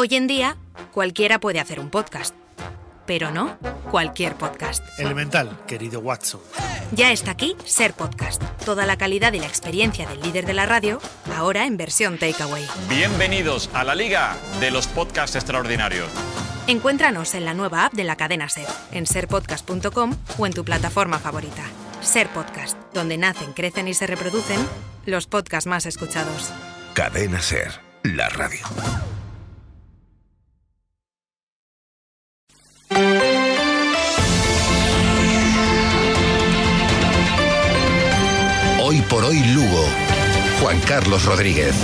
Hoy en día, cualquiera puede hacer un podcast. Pero no cualquier podcast. Elemental, querido Watson. Ya está aquí Ser Podcast. Toda la calidad y la experiencia del líder de la radio, ahora en versión takeaway. Bienvenidos a la Liga de los Podcasts Extraordinarios. Encuéntranos en la nueva app de la cadena Ser, en serpodcast.com o en tu plataforma favorita. Ser Podcast, donde nacen, crecen y se reproducen los podcasts más escuchados. Cadena Ser, la radio. Por hoy Lugo. Juan Carlos Rodríguez.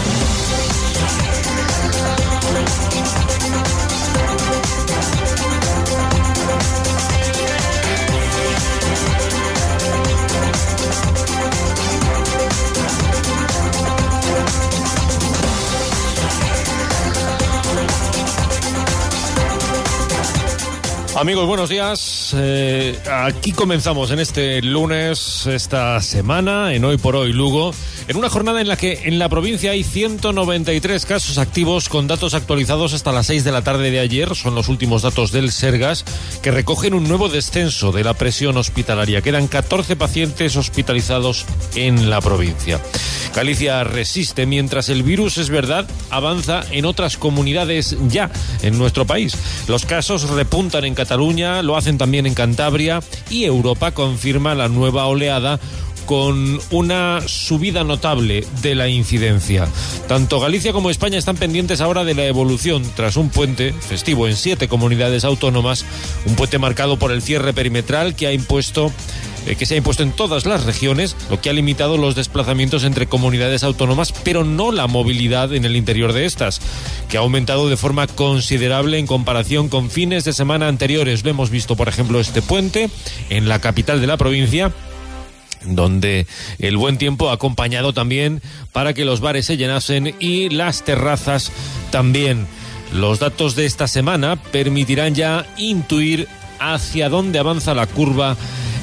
Amigos, buenos días. Eh, aquí comenzamos en este lunes, esta semana, en Hoy por Hoy Lugo, en una jornada en la que en la provincia hay 193 casos activos con datos actualizados hasta las 6 de la tarde de ayer. Son los últimos datos del Sergas que recogen un nuevo descenso de la presión hospitalaria. Quedan 14 pacientes hospitalizados en la provincia. Galicia resiste mientras el virus, es verdad, avanza en otras comunidades ya en nuestro país. Los casos repuntan en lo hacen también en Cantabria y Europa confirma la nueva oleada con una subida notable de la incidencia. Tanto Galicia como España están pendientes ahora de la evolución tras un puente festivo en siete comunidades autónomas, un puente marcado por el cierre perimetral que ha impuesto eh, que se ha impuesto en todas las regiones, lo que ha limitado los desplazamientos entre comunidades autónomas, pero no la movilidad en el interior de estas, que ha aumentado de forma considerable en comparación con fines de semana anteriores. Lo hemos visto, por ejemplo, este puente en la capital de la provincia donde el buen tiempo ha acompañado también para que los bares se llenasen y las terrazas también. Los datos de esta semana permitirán ya intuir hacia dónde avanza la curva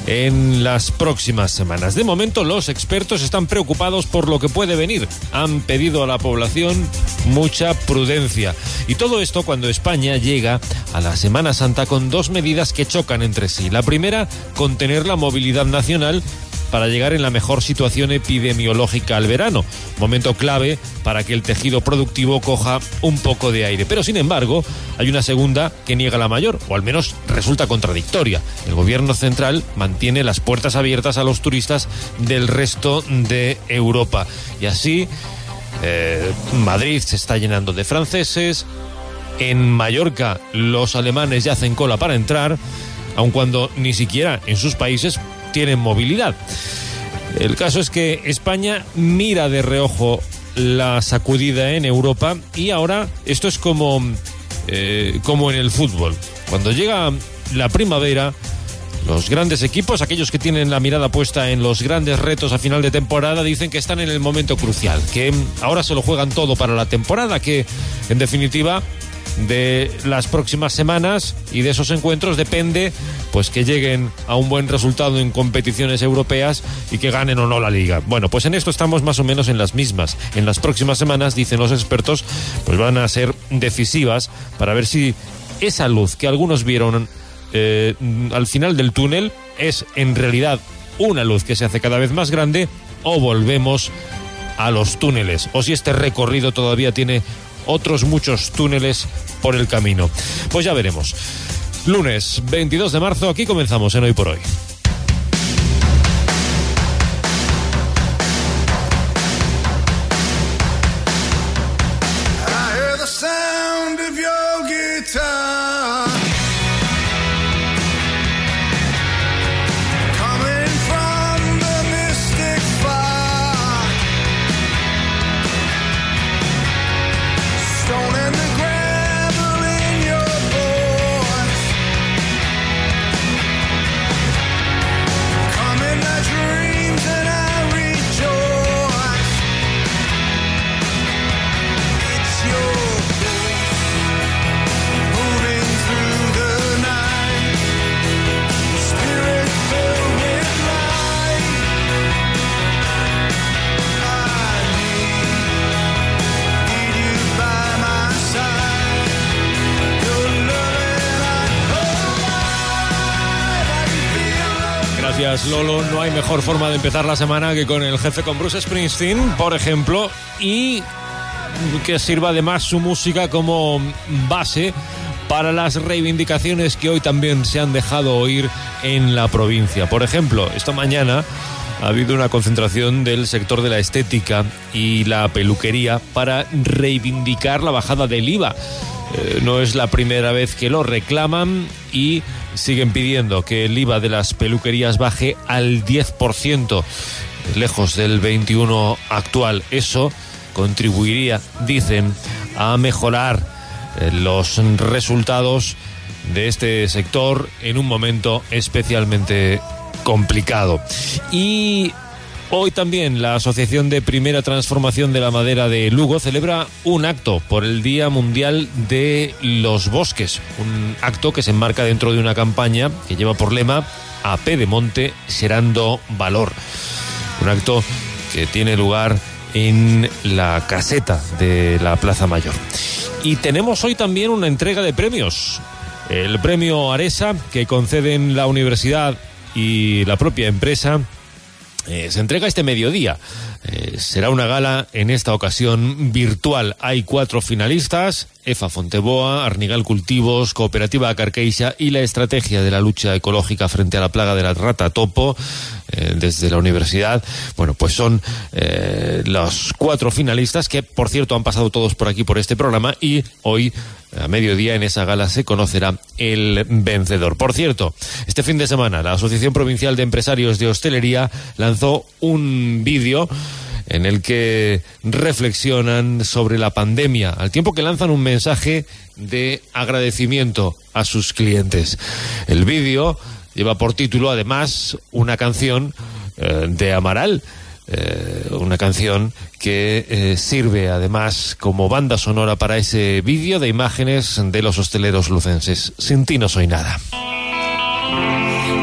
en las próximas semanas. De momento los expertos están preocupados por lo que puede venir. Han pedido a la población mucha prudencia. Y todo esto cuando España llega a la Semana Santa con dos medidas que chocan entre sí. La primera, contener la movilidad nacional para llegar en la mejor situación epidemiológica al verano, momento clave para que el tejido productivo coja un poco de aire. Pero sin embargo, hay una segunda que niega la mayor, o al menos resulta contradictoria. El gobierno central mantiene las puertas abiertas a los turistas del resto de Europa. Y así, eh, Madrid se está llenando de franceses, en Mallorca los alemanes ya hacen cola para entrar, aun cuando ni siquiera en sus países tienen movilidad. El caso es que España mira de reojo la sacudida en Europa y ahora esto es como, eh, como en el fútbol. Cuando llega la primavera, los grandes equipos, aquellos que tienen la mirada puesta en los grandes retos a final de temporada, dicen que están en el momento crucial, que ahora se lo juegan todo para la temporada, que en definitiva de las próximas semanas y de esos encuentros depende pues que lleguen a un buen resultado en competiciones europeas y que ganen o no la liga. Bueno, pues en esto estamos más o menos en las mismas. En las próximas semanas, dicen los expertos, pues van a ser decisivas para ver si esa luz que algunos vieron eh, al final del túnel es en realidad una luz que se hace cada vez más grande o volvemos a los túneles o si este recorrido todavía tiene otros muchos túneles por el camino. Pues ya veremos. Lunes 22 de marzo, aquí comenzamos en Hoy por Hoy. Lolo. No hay mejor forma de empezar la semana que con el jefe, con Bruce Springsteen, por ejemplo, y que sirva además su música como base para las reivindicaciones que hoy también se han dejado oír en la provincia. Por ejemplo, esta mañana ha habido una concentración del sector de la estética y la peluquería para reivindicar la bajada del IVA. Eh, no es la primera vez que lo reclaman y siguen pidiendo que el IVA de las peluquerías baje al 10%, lejos del 21 actual. Eso contribuiría, dicen, a mejorar eh, los resultados de este sector en un momento especialmente complicado. Y Hoy también la Asociación de Primera Transformación de la Madera de Lugo celebra un acto por el Día Mundial de los Bosques, un acto que se enmarca dentro de una campaña que lleva por lema a de monte serando valor. Un acto que tiene lugar en la caseta de la Plaza Mayor. Y tenemos hoy también una entrega de premios. El premio Aresa que conceden la universidad y la propia empresa eh, se entrega este mediodía. Eh, será una gala en esta ocasión virtual. Hay cuatro finalistas, EFA Fonteboa, Arnigal Cultivos, Cooperativa Carqueixa y la estrategia de la lucha ecológica frente a la plaga de la rata topo eh, desde la universidad. Bueno, pues son los cuatro finalistas que, por cierto, han pasado todos por aquí por este programa y hoy a mediodía en esa gala se conocerá el vencedor. Por cierto, este fin de semana la Asociación Provincial de Empresarios de Hostelería lanzó un vídeo en el que reflexionan sobre la pandemia, al tiempo que lanzan un mensaje de agradecimiento a sus clientes. El vídeo lleva por título además una canción eh, de Amaral eh, una canción que eh, sirve además como banda sonora para ese vídeo de imágenes de los hosteleros lucenses. Sin ti no soy nada.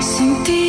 Sin ti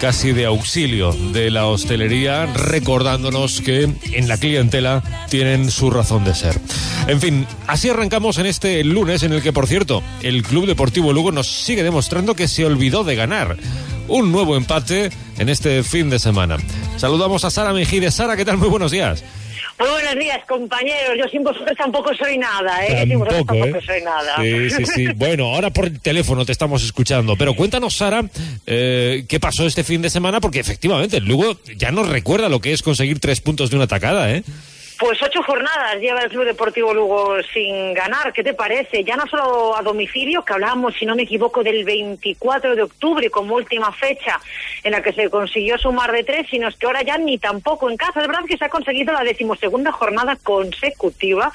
casi de auxilio de la hostelería, recordándonos que en la clientela tienen su razón de ser. En fin, así arrancamos en este lunes en el que, por cierto, el Club Deportivo Lugo nos sigue demostrando que se olvidó de ganar un nuevo empate en este fin de semana. Saludamos a Sara Mejide. Sara, ¿qué tal? Muy buenos días. Muy buenos días, compañeros. Yo sin vosotros tampoco soy nada, ¿eh? sin vosotros tampoco ¿eh? soy nada. Sí, sí, sí. bueno, ahora por teléfono te estamos escuchando. Pero cuéntanos, Sara, eh, qué pasó este fin de semana, porque efectivamente luego ya nos recuerda lo que es conseguir tres puntos de una tacada, ¿eh? Pues ocho jornadas lleva el Club Deportivo Lugo sin ganar. ¿Qué te parece? Ya no solo a domicilio, que hablábamos, si no me equivoco, del 24 de octubre como última fecha en la que se consiguió sumar de tres, sino es que ahora ya ni tampoco en casa. Es verdad que se ha conseguido la decimosegunda jornada consecutiva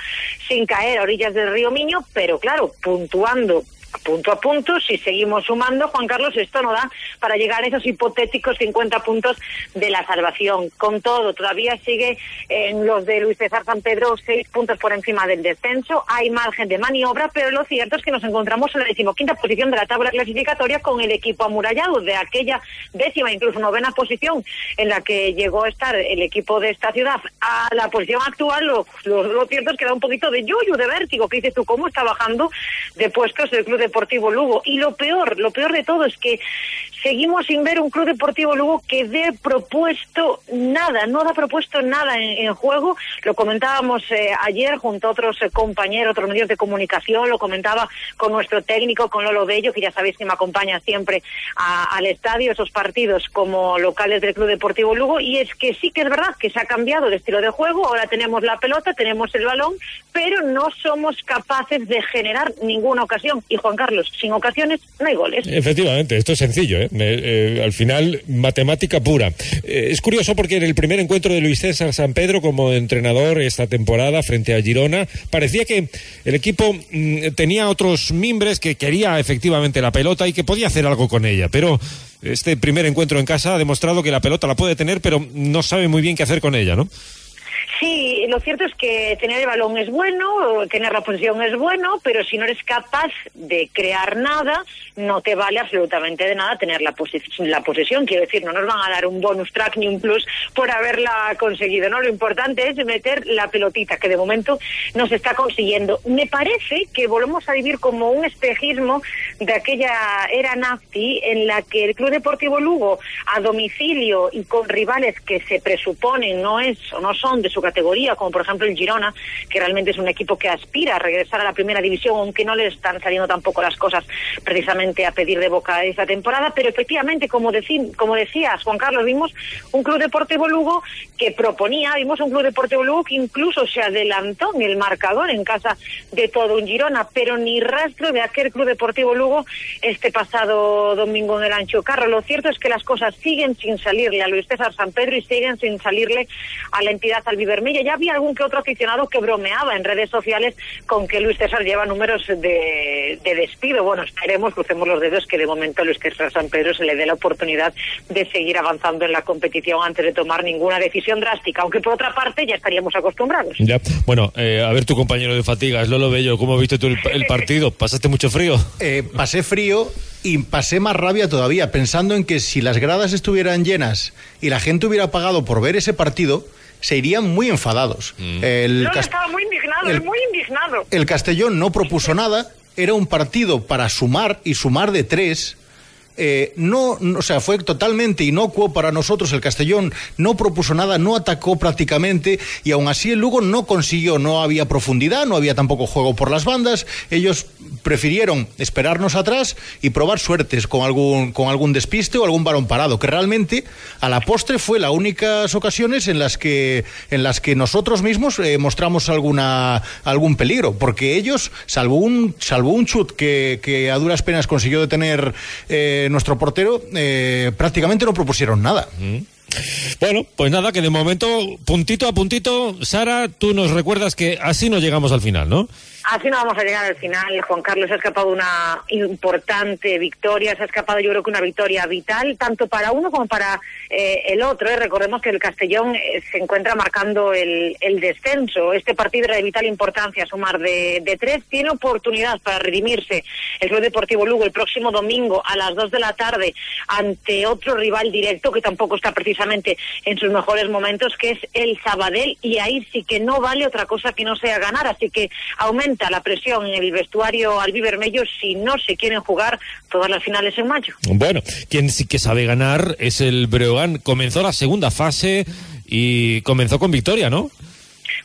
sin caer a orillas del río Miño, pero claro, puntuando punto a punto, si seguimos sumando, Juan Carlos, esto no da para llegar a esos hipotéticos 50 puntos de la salvación. Con todo, todavía sigue en los de Luis César San Pedro seis puntos por encima del descenso. Hay margen de maniobra, pero lo cierto es que nos encontramos en la decimoquinta posición de la tabla clasificatoria con el equipo amurallado de aquella décima, incluso novena posición en la que llegó a estar el equipo de esta ciudad a la posición actual. Lo, lo, cierto es que da un poquito de yuyu, de vértigo. ¿Qué dices tú? ¿Cómo está bajando de puestos el club de Deportivo Lugo. Y lo peor, lo peor de todo es que seguimos sin ver un Club Deportivo Lugo que dé propuesto nada, no da propuesto nada en, juego. Lo comentábamos eh, ayer junto a otros eh, compañeros, otros medios de comunicación, lo comentaba con nuestro técnico, con Lolo Bello, que ya sabéis que me acompaña siempre al estadio, esos partidos como locales del Club Deportivo Lugo. Y es que sí que es verdad que se ha cambiado el estilo de juego, ahora tenemos la pelota, tenemos el balón, pero no somos capaces de generar ninguna ocasión. Y Juan Carlos, sin ocasiones no hay goles. Efectivamente, esto es sencillo, ¿eh? Eh, al final, matemática pura. Eh, es curioso porque en el primer encuentro de Luis César San Pedro como entrenador esta temporada frente a Girona, parecía que el equipo mm, tenía otros mimbres que quería efectivamente la pelota y que podía hacer algo con ella, pero este primer encuentro en casa ha demostrado que la pelota la puede tener, pero no sabe muy bien qué hacer con ella, ¿no? Sí, lo cierto es que tener el balón es bueno, tener la posición es bueno, pero si no eres capaz de crear nada, no te vale absolutamente de nada tener la, la posesión. Quiero decir, no nos van a dar un bonus track ni un plus por haberla conseguido, ¿no? Lo importante es meter la pelotita, que de momento no se está consiguiendo. Me parece que volvemos a vivir como un espejismo de aquella era Nafti en la que el Club Deportivo Lugo, a domicilio y con rivales que se presuponen no es o no son de su categoría, como por ejemplo el Girona, que realmente es un equipo que aspira a regresar a la primera división, aunque no le están saliendo tampoco las cosas precisamente a pedir de boca esta temporada, pero efectivamente, como, como decías, Juan Carlos, vimos un Club Deportivo Lugo que proponía, vimos un Club Deportivo Lugo que incluso se adelantó en el marcador en casa de todo un Girona, pero ni rastro de aquel Club Deportivo Lugo este pasado domingo en el Ancho Carro. Lo cierto es que las cosas siguen sin salirle a Luis César San Pedro y siguen sin salirle a la entidad Vermella. Ya había algún que otro aficionado que bromeaba en redes sociales con que Luis César lleva números de, despido. Bueno, esperemos, crucemos los dedos que de momento a Luis César San Pedro se le dé la oportunidad de seguir avanzando en la competición antes de tomar ninguna decisión drástica, aunque por otra parte ya estaríamos acostumbrados. Ya, bueno, eh, a ver tu compañero de fatigas, Lolo Bello, ¿cómo viste tú el, partido? ¿Pasaste mucho frío? Eh, pasé frío y pasé más rabia todavía, pensando en que si las gradas estuvieran llenas y la gente hubiera pagado por ver ese partido, se irían muy enfadados. Mm. El estaba muy indignado, el, muy indignado. El Castellón no propuso nada, era un partido para sumar y sumar de tres eh, no, o sea, fue totalmente inocuo para nosotros. El Castellón no propuso nada, no atacó prácticamente y aún así el Lugo no consiguió, no había profundidad, no había tampoco juego por las bandas. Ellos prefirieron esperarnos atrás y probar suertes con algún, con algún despiste o algún balón parado, que realmente a la postre fue las únicas ocasiones en las que, en las que nosotros mismos eh, mostramos alguna, algún peligro, porque ellos, salvo un, salvo un chut que, que a duras penas consiguió detener. Eh, nuestro portero eh, prácticamente no propusieron nada. Bueno, pues nada, que de momento, puntito a puntito, Sara, tú nos recuerdas que así no llegamos al final, ¿no? Así no vamos a llegar al final. Juan Carlos ha escapado una importante victoria, se ha escapado yo creo que una victoria vital, tanto para uno como para eh, el otro. ¿eh? Recordemos que el Castellón eh, se encuentra marcando el, descenso. Este partido era de vital importancia, sumar de, tres. Tiene oportunidad para redimirse el Club Deportivo Lugo el próximo domingo a las dos de la tarde ante otro rival directo que tampoco está precisamente en sus mejores momentos, que es el Sabadell. Y ahí sí que no vale otra cosa que no sea ganar. Así que aumenta la presión en el vestuario albivermello si no se quieren jugar todas las finales en mayo. Bueno, quien sí que sabe ganar es el Breogán. Comenzó la segunda fase y comenzó con victoria, ¿no?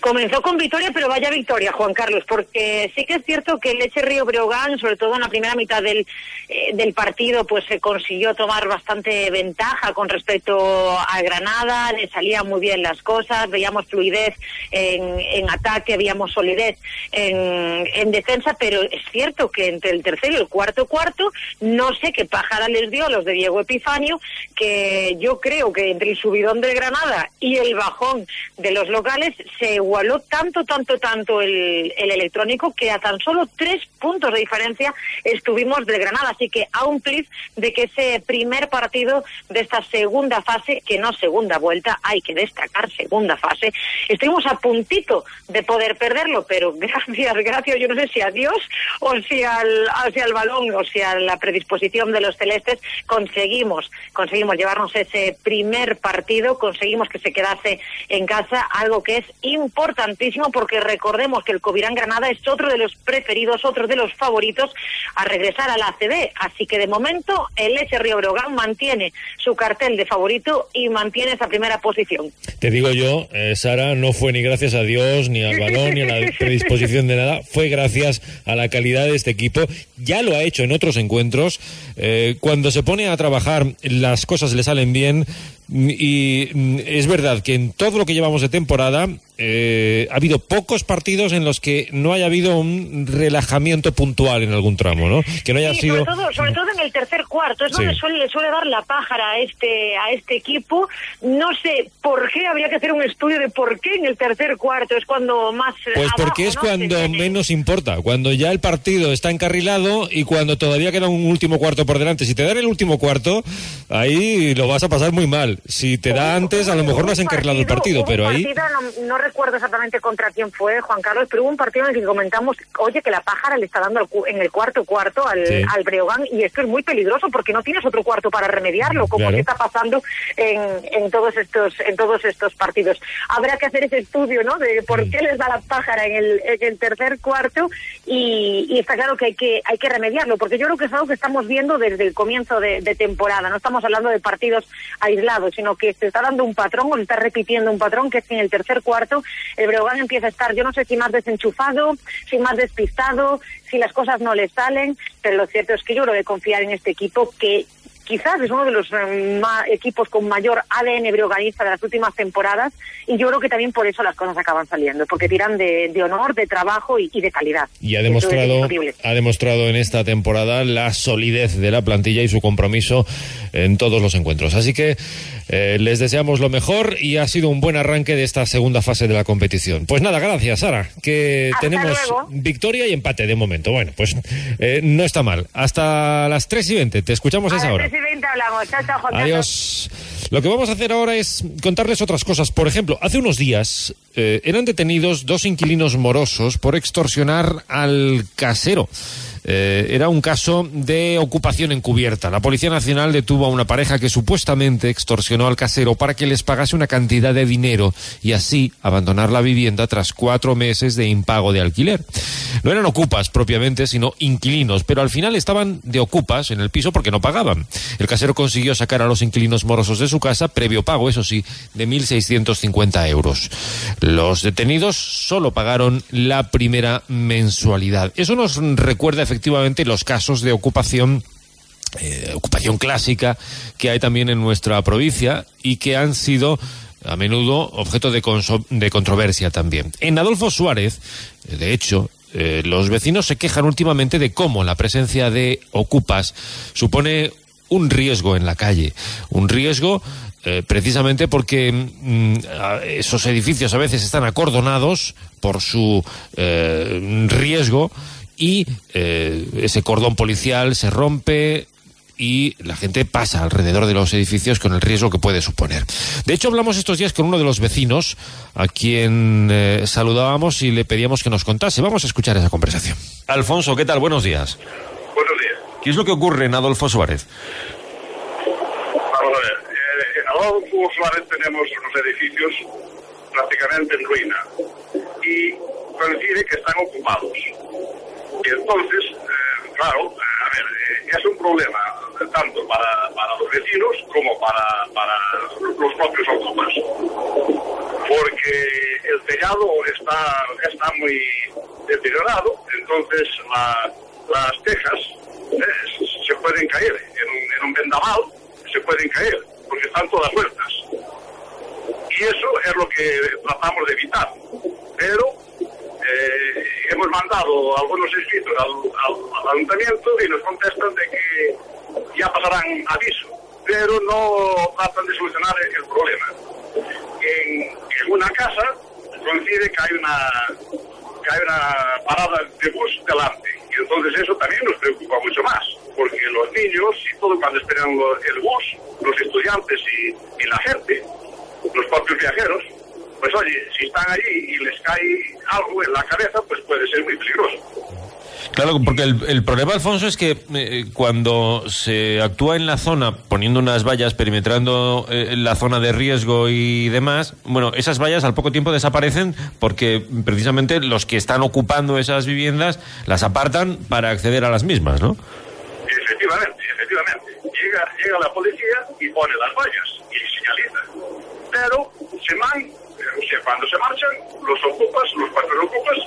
Comenzó con victoria, pero vaya victoria, Juan Carlos, porque sí que es cierto que el Leche Río Breogán, sobre todo en la primera mitad del, eh, del partido, pues se consiguió tomar bastante ventaja con respecto a Granada, le salían muy bien las cosas, veíamos fluidez en, en ataque, veíamos solidez en, en defensa, pero es cierto que entre el tercero y el cuarto cuarto, no sé qué pájara les dio a los de Diego Epifanio, que yo creo que entre el subidón de Granada y el bajón de los locales se igualó tanto, tanto, tanto el, el electrónico que a tan solo tres puntos de diferencia estuvimos del Granada. Así que a un plis de que ese primer partido de esta segunda fase, que no segunda vuelta, hay que destacar segunda fase, estuvimos a puntito de poder perderlo, pero gracias, gracias, yo no sé si a Dios o si al, si al balón o si a la predisposición de los celestes conseguimos, conseguimos llevarnos ese primer partido, conseguimos que se quedase en casa, algo que es importante importantísimo porque recordemos que el Covirán Granada es otro de los preferidos, otro de los favoritos a regresar a la ACB. Así que de momento el Leche Río Brogán mantiene su cartel de favorito y mantiene esa primera posición. Te digo yo, eh, Sara, no fue ni gracias a Dios, ni al balón, ni a la predisposición de nada, fue gracias a la calidad de este equipo. Ya lo ha hecho en otros encuentros. Eh, cuando se pone a trabajar, las cosas le salen bien. Y mm, es verdad que en todo lo que llevamos de temporada, eh, ha habido pocos partidos en los que no haya habido un relajamiento puntual en algún tramo, ¿no? Que no haya Sí, sido... sobre todo, sobre todo en el tercer cuarto, es Sí. donde suele, le suele dar la pájara a este, a este equipo. No sé por qué, habría que hacer un estudio de por qué en el tercer cuarto es cuando más. Pues abajo, porque es cuando menos importa, cuando ya el partido está encarrilado y cuando todavía queda un último cuarto por delante. Si te dan el último cuarto, ahí lo vas a pasar muy mal. Si te da antes, a lo mejor no has encarrilado el partido, pero ahí... partido, no, no recuerdo exactamente contra quién fue, Juan Carlos, pero hubo un partido en el que comentamos, oye, que la pájara le está dando en el cuarto cuarto al, Sí. al Breogán y esto es muy peligroso porque no tienes otro cuarto para remediarlo, como Claro. que está pasando en, en todos estos en todos estos partidos. Habrá que hacer ese estudio, ¿no? De por qué les da la pájara en el, en el tercer cuarto y, y está claro que hay que hay que remediarlo, porque yo creo que es algo que estamos viendo desde el comienzo de, de temporada. No estamos hablando de partidos aislados, sino que se está dando un patrón o se está repitiendo un patrón que es que en el tercer cuarto el Breogán empieza a estar, yo no sé si más desenchufado, si más despistado, si las cosas no le salen, pero lo cierto es que yo creo que confiar en este equipo que quizás es uno de los eh, equipos con mayor ADN breoganista de las últimas temporadas y yo creo que también por eso las cosas acaban saliendo, porque tiran de, de honor, de trabajo y, y de calidad. Y ha es demostrado, ha demostrado en esta temporada la solidez de la plantilla y su compromiso en todos los encuentros. Así que eh, les deseamos lo mejor y ha sido un buen arranque de esta segunda fase de la competición. Pues nada, gracias, Sara, que Hasta tenemos luego. victoria y empate de momento. Bueno, pues eh, no está mal. Hasta las 3 y 20. Te escuchamos a esa las hora. 3 y 20 hablamos. Chao, chao. Adiós. Lo que vamos a hacer ahora es contarles otras cosas. Por ejemplo, hace unos días eh, eran detenidos dos inquilinos morosos por extorsionar al casero. Eh, era un caso de ocupación encubierta. La Policía Nacional detuvo a una pareja que supuestamente extorsionó al casero para que les pagase una cantidad de dinero y así abandonar la vivienda tras cuatro meses de impago de alquiler. No eran ocupas propiamente, sino inquilinos, pero al final estaban de ocupas en el piso porque no pagaban. El casero consiguió sacar a los inquilinos morosos de su casa, previo pago, eso sí, de 1.650 euros. Los detenidos solo pagaron la primera mensualidad. Eso nos recuerda efectivamente los casos de ocupación eh, ocupación clásica que hay también en nuestra provincia y que han sido a menudo objeto de, de controversia también. En Adolfo Suárez, eh, de hecho, eh, los vecinos se quejan últimamente de cómo la presencia de ocupas supone un riesgo en la calle, un riesgo precisamente porque mm, esos edificios a veces están acordonados por su riesgo y eh, ese cordón policial se rompe y la gente pasa alrededor de los edificios con el riesgo que puede suponer. De hecho, hablamos estos días con uno de los vecinos a quien eh, saludábamos y le pedíamos que nos contase. Vamos a escuchar esa conversación. Alfonso, ¿qué tal? Buenos días. Buenos días. ¿Qué es lo que ocurre en Adolfo Suárez? Vamos a ver. eh, en Adolfo Suárez tenemos unos edificios prácticamente en ruina y coincide que están ocupados. Entonces, eh, claro, a ver, eh, es un problema tanto para, para los vecinos como para, para los propios ocupas. Porque el tellado está, está muy deteriorado, entonces la- las tejas eh, se pueden caer en un, en un vendaval, se pueden caer, porque están todas sueltas. Y eso es lo que tratamos de evitar. Pero eh, hemos mandado algunos escritos al, al- al ayuntamiento y nos contestan de que ya pasarán aviso, pero no tratan de solucionar el, problema. En, en una casa coincide que hay una que hay una parada de bus delante y entonces eso también nos preocupa mucho más porque los niños y todo cuando esperan el bus, los estudiantes y, y la gente, los propios viajeros, pues oye, si están allí y les cae algo en la cabeza, pues puede ser muy peligroso. Claro, porque el, el problema, Alfonso, es que eh, cuando se actúa en la zona, poniendo unas vallas, perimetrando eh, la zona de riesgo y demás, bueno, esas vallas al poco tiempo desaparecen porque precisamente los que están ocupando esas viviendas las apartan para acceder a las mismas, ¿no? Efectivamente, efectivamente. Llega, llega la policía y pone las vallas y señaliza. Pero se eh, o sea, cuando se marchan, los ocupas, los cuatro ocupas,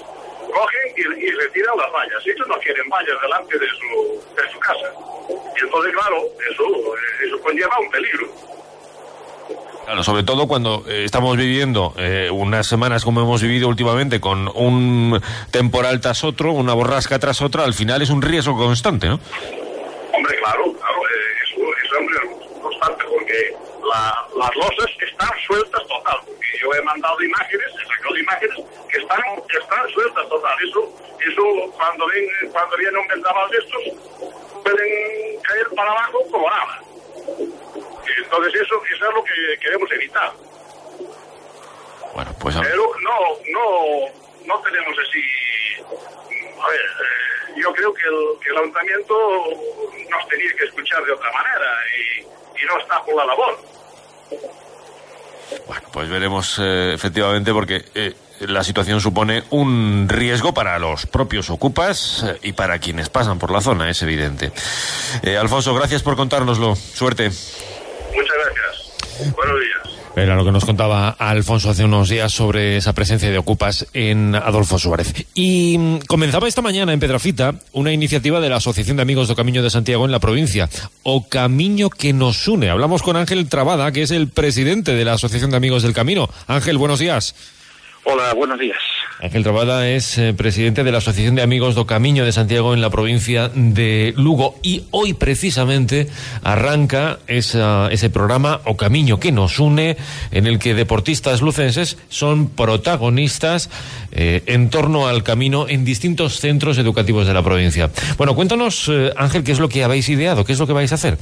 cogen y, y retiran las vallas. Ellos no quieren vallas delante de su, de su casa. Y entonces, claro, eso, eh, eso conlleva un peligro. Claro, sobre todo cuando eh, estamos viviendo eh, unas semanas como hemos vivido últimamente con un temporal tras otro, una borrasca tras otra, al final es un riesgo constante, ¿no? Hombre, claro, claro, eh, eso es un riesgo constante porque la- las losas están sueltas total. Porque yo he mandado imágenes, he sacado imágenes que están, que están sueltas total. Eso, eso cuando, ven, cuando viene un vendaval de estos, pueden caer para abajo como nada. Entonces eso, eso es lo que queremos evitar. Bueno, pues a- Pero no, no, no tenemos así. A ver, eh, yo creo que el, que el ayuntamiento nos tenía que escuchar de otra manera y, y no está por la labor. Bueno, pues veremos eh, efectivamente porque eh, la situación supone un riesgo para los propios ocupas eh, y para quienes pasan por la zona, es evidente. Alfonso, gracias por contárnoslo. Suerte. Muchas gracias. Buenos días. Era lo que nos contaba Alfonso hace unos días sobre esa presencia de ocupas en Adolfo Suárez. Y mm, comenzaba esta mañana en Pedrafita una iniciativa de la Asociación de Amigos do Camiño de Santiago en la provincia, O Camiño que nos une. Hablamos con Ángel Trabada, que es el presidente de la Asociación de Amigos del Camino. Ángel, buenos días. Hola, buenos días. Ángel Trabada es eh, presidente de la Asociación de Amigos do Camiño de Santiago en la provincia de Lugo y hoy precisamente arranca esa- ese programa O Camiño que nos une en el que deportistas lucenses son protagonistas eh, en torno al camino en distintos centros educativos de la provincia. Bueno, cuéntanos eh, Ángel qué es lo que habéis ideado, qué es lo que vais a hacer.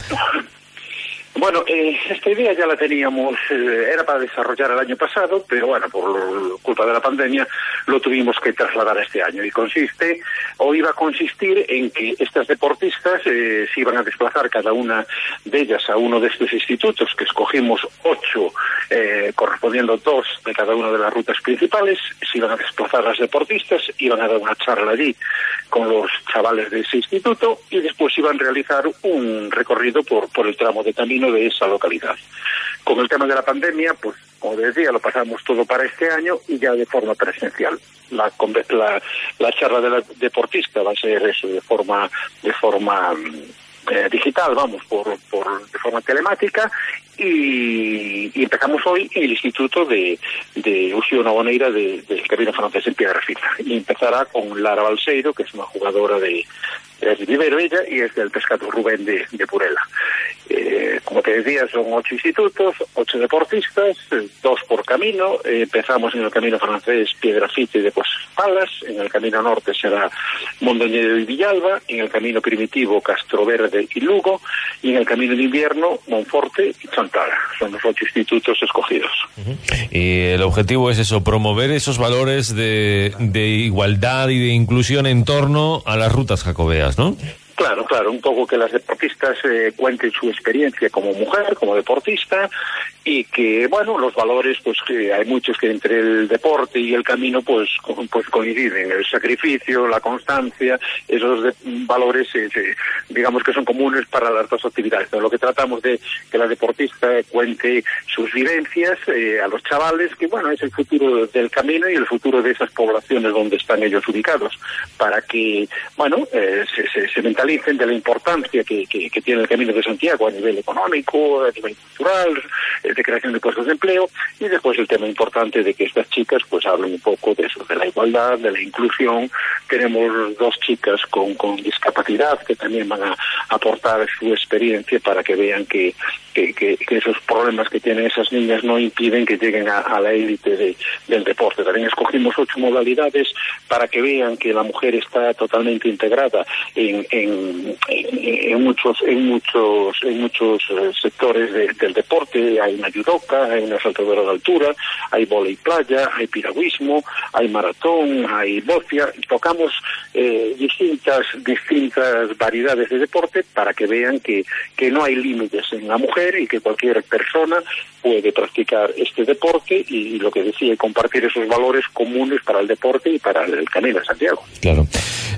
Bueno, eh, esta idea ya la teníamos, eh, era para desarrollar el año pasado, pero bueno, por culpa de la pandemia lo tuvimos que trasladar a este año. Y consiste, o iba a consistir en que estas deportistas eh, se iban a desplazar cada una de ellas a uno de estos institutos, que escogimos ocho, eh, correspondiendo dos de cada una de las rutas principales, se iban a desplazar las deportistas, iban a dar una charla allí con los chavales de ese instituto y después iban a realizar un recorrido por, por el tramo de camino de esa localidad. Con el tema de la pandemia, pues como decía, lo pasamos todo para este año y ya de forma presencial. La, la, la charla de la deportista va a ser eso, de forma, de forma mm, eh, digital, vamos, por, por, de forma telemática y, y empezamos hoy en el Instituto de, de Uxío Naboneira de, del Camino Francés en Piedrafita. Y empezará con Lara Balseiro, que es una jugadora de, es de Vivero ella y es del pescado Rubén de, de Purela. Eh, como te decía, son ocho institutos, ocho deportistas, dos por camino. Eh, empezamos en el camino francés Piedrafita y después Palas. En el camino norte será Mondoñedo y Villalba. En el camino primitivo Castroverde y Lugo. Y en el camino de invierno Monforte y Chantala. Son los ocho institutos escogidos. Y el objetivo es eso, promover esos valores de, de igualdad y de inclusión en torno a las rutas jacobeas, Claro, claro, un poco que las deportistas eh, cuenten su experiencia como mujer, como deportista, y que, bueno, los valores, pues que hay muchos que entre el deporte y el camino, pues, co- pues coinciden, el sacrificio, la constancia, esos de- valores, eh, digamos que son comunes para las dos actividades. Pero lo que tratamos de que la deportista cuente sus vivencias eh, a los chavales, que, bueno, es el futuro del camino y el futuro de esas poblaciones donde están ellos ubicados, para que, bueno, eh, se, se, se mentalicen de la importancia que, que, tiene el Camino de Santiago a nivel económico, a nivel cultural, de creación de puestos de empleo, y después el tema importante de que estas chicas pues hablen un poco de eso, de la igualdad, de la inclusión. Tenemos dos chicas con, discapacidad que también van a aportar su experiencia para que vean que, que, esos problemas que tienen esas niñas no impiden que lleguen a, la élite de- del deporte. También escogimos ocho modalidades para que vean que la mujer está totalmente integrada en, en, en- muchos en muchos en muchos eh, sectores de- del deporte. Hay una hay una saltadora de altura, hay volei playa, hay piragüismo, hay maratón, hay bofia. Tocamos eh, distintas distintas variedades de deporte para que vean que, que no hay límites en la mujer y que cualquier persona puede practicar este deporte y, lo que decía, compartir esos valores comunes para el deporte y para el Camino de Santiago. Claro.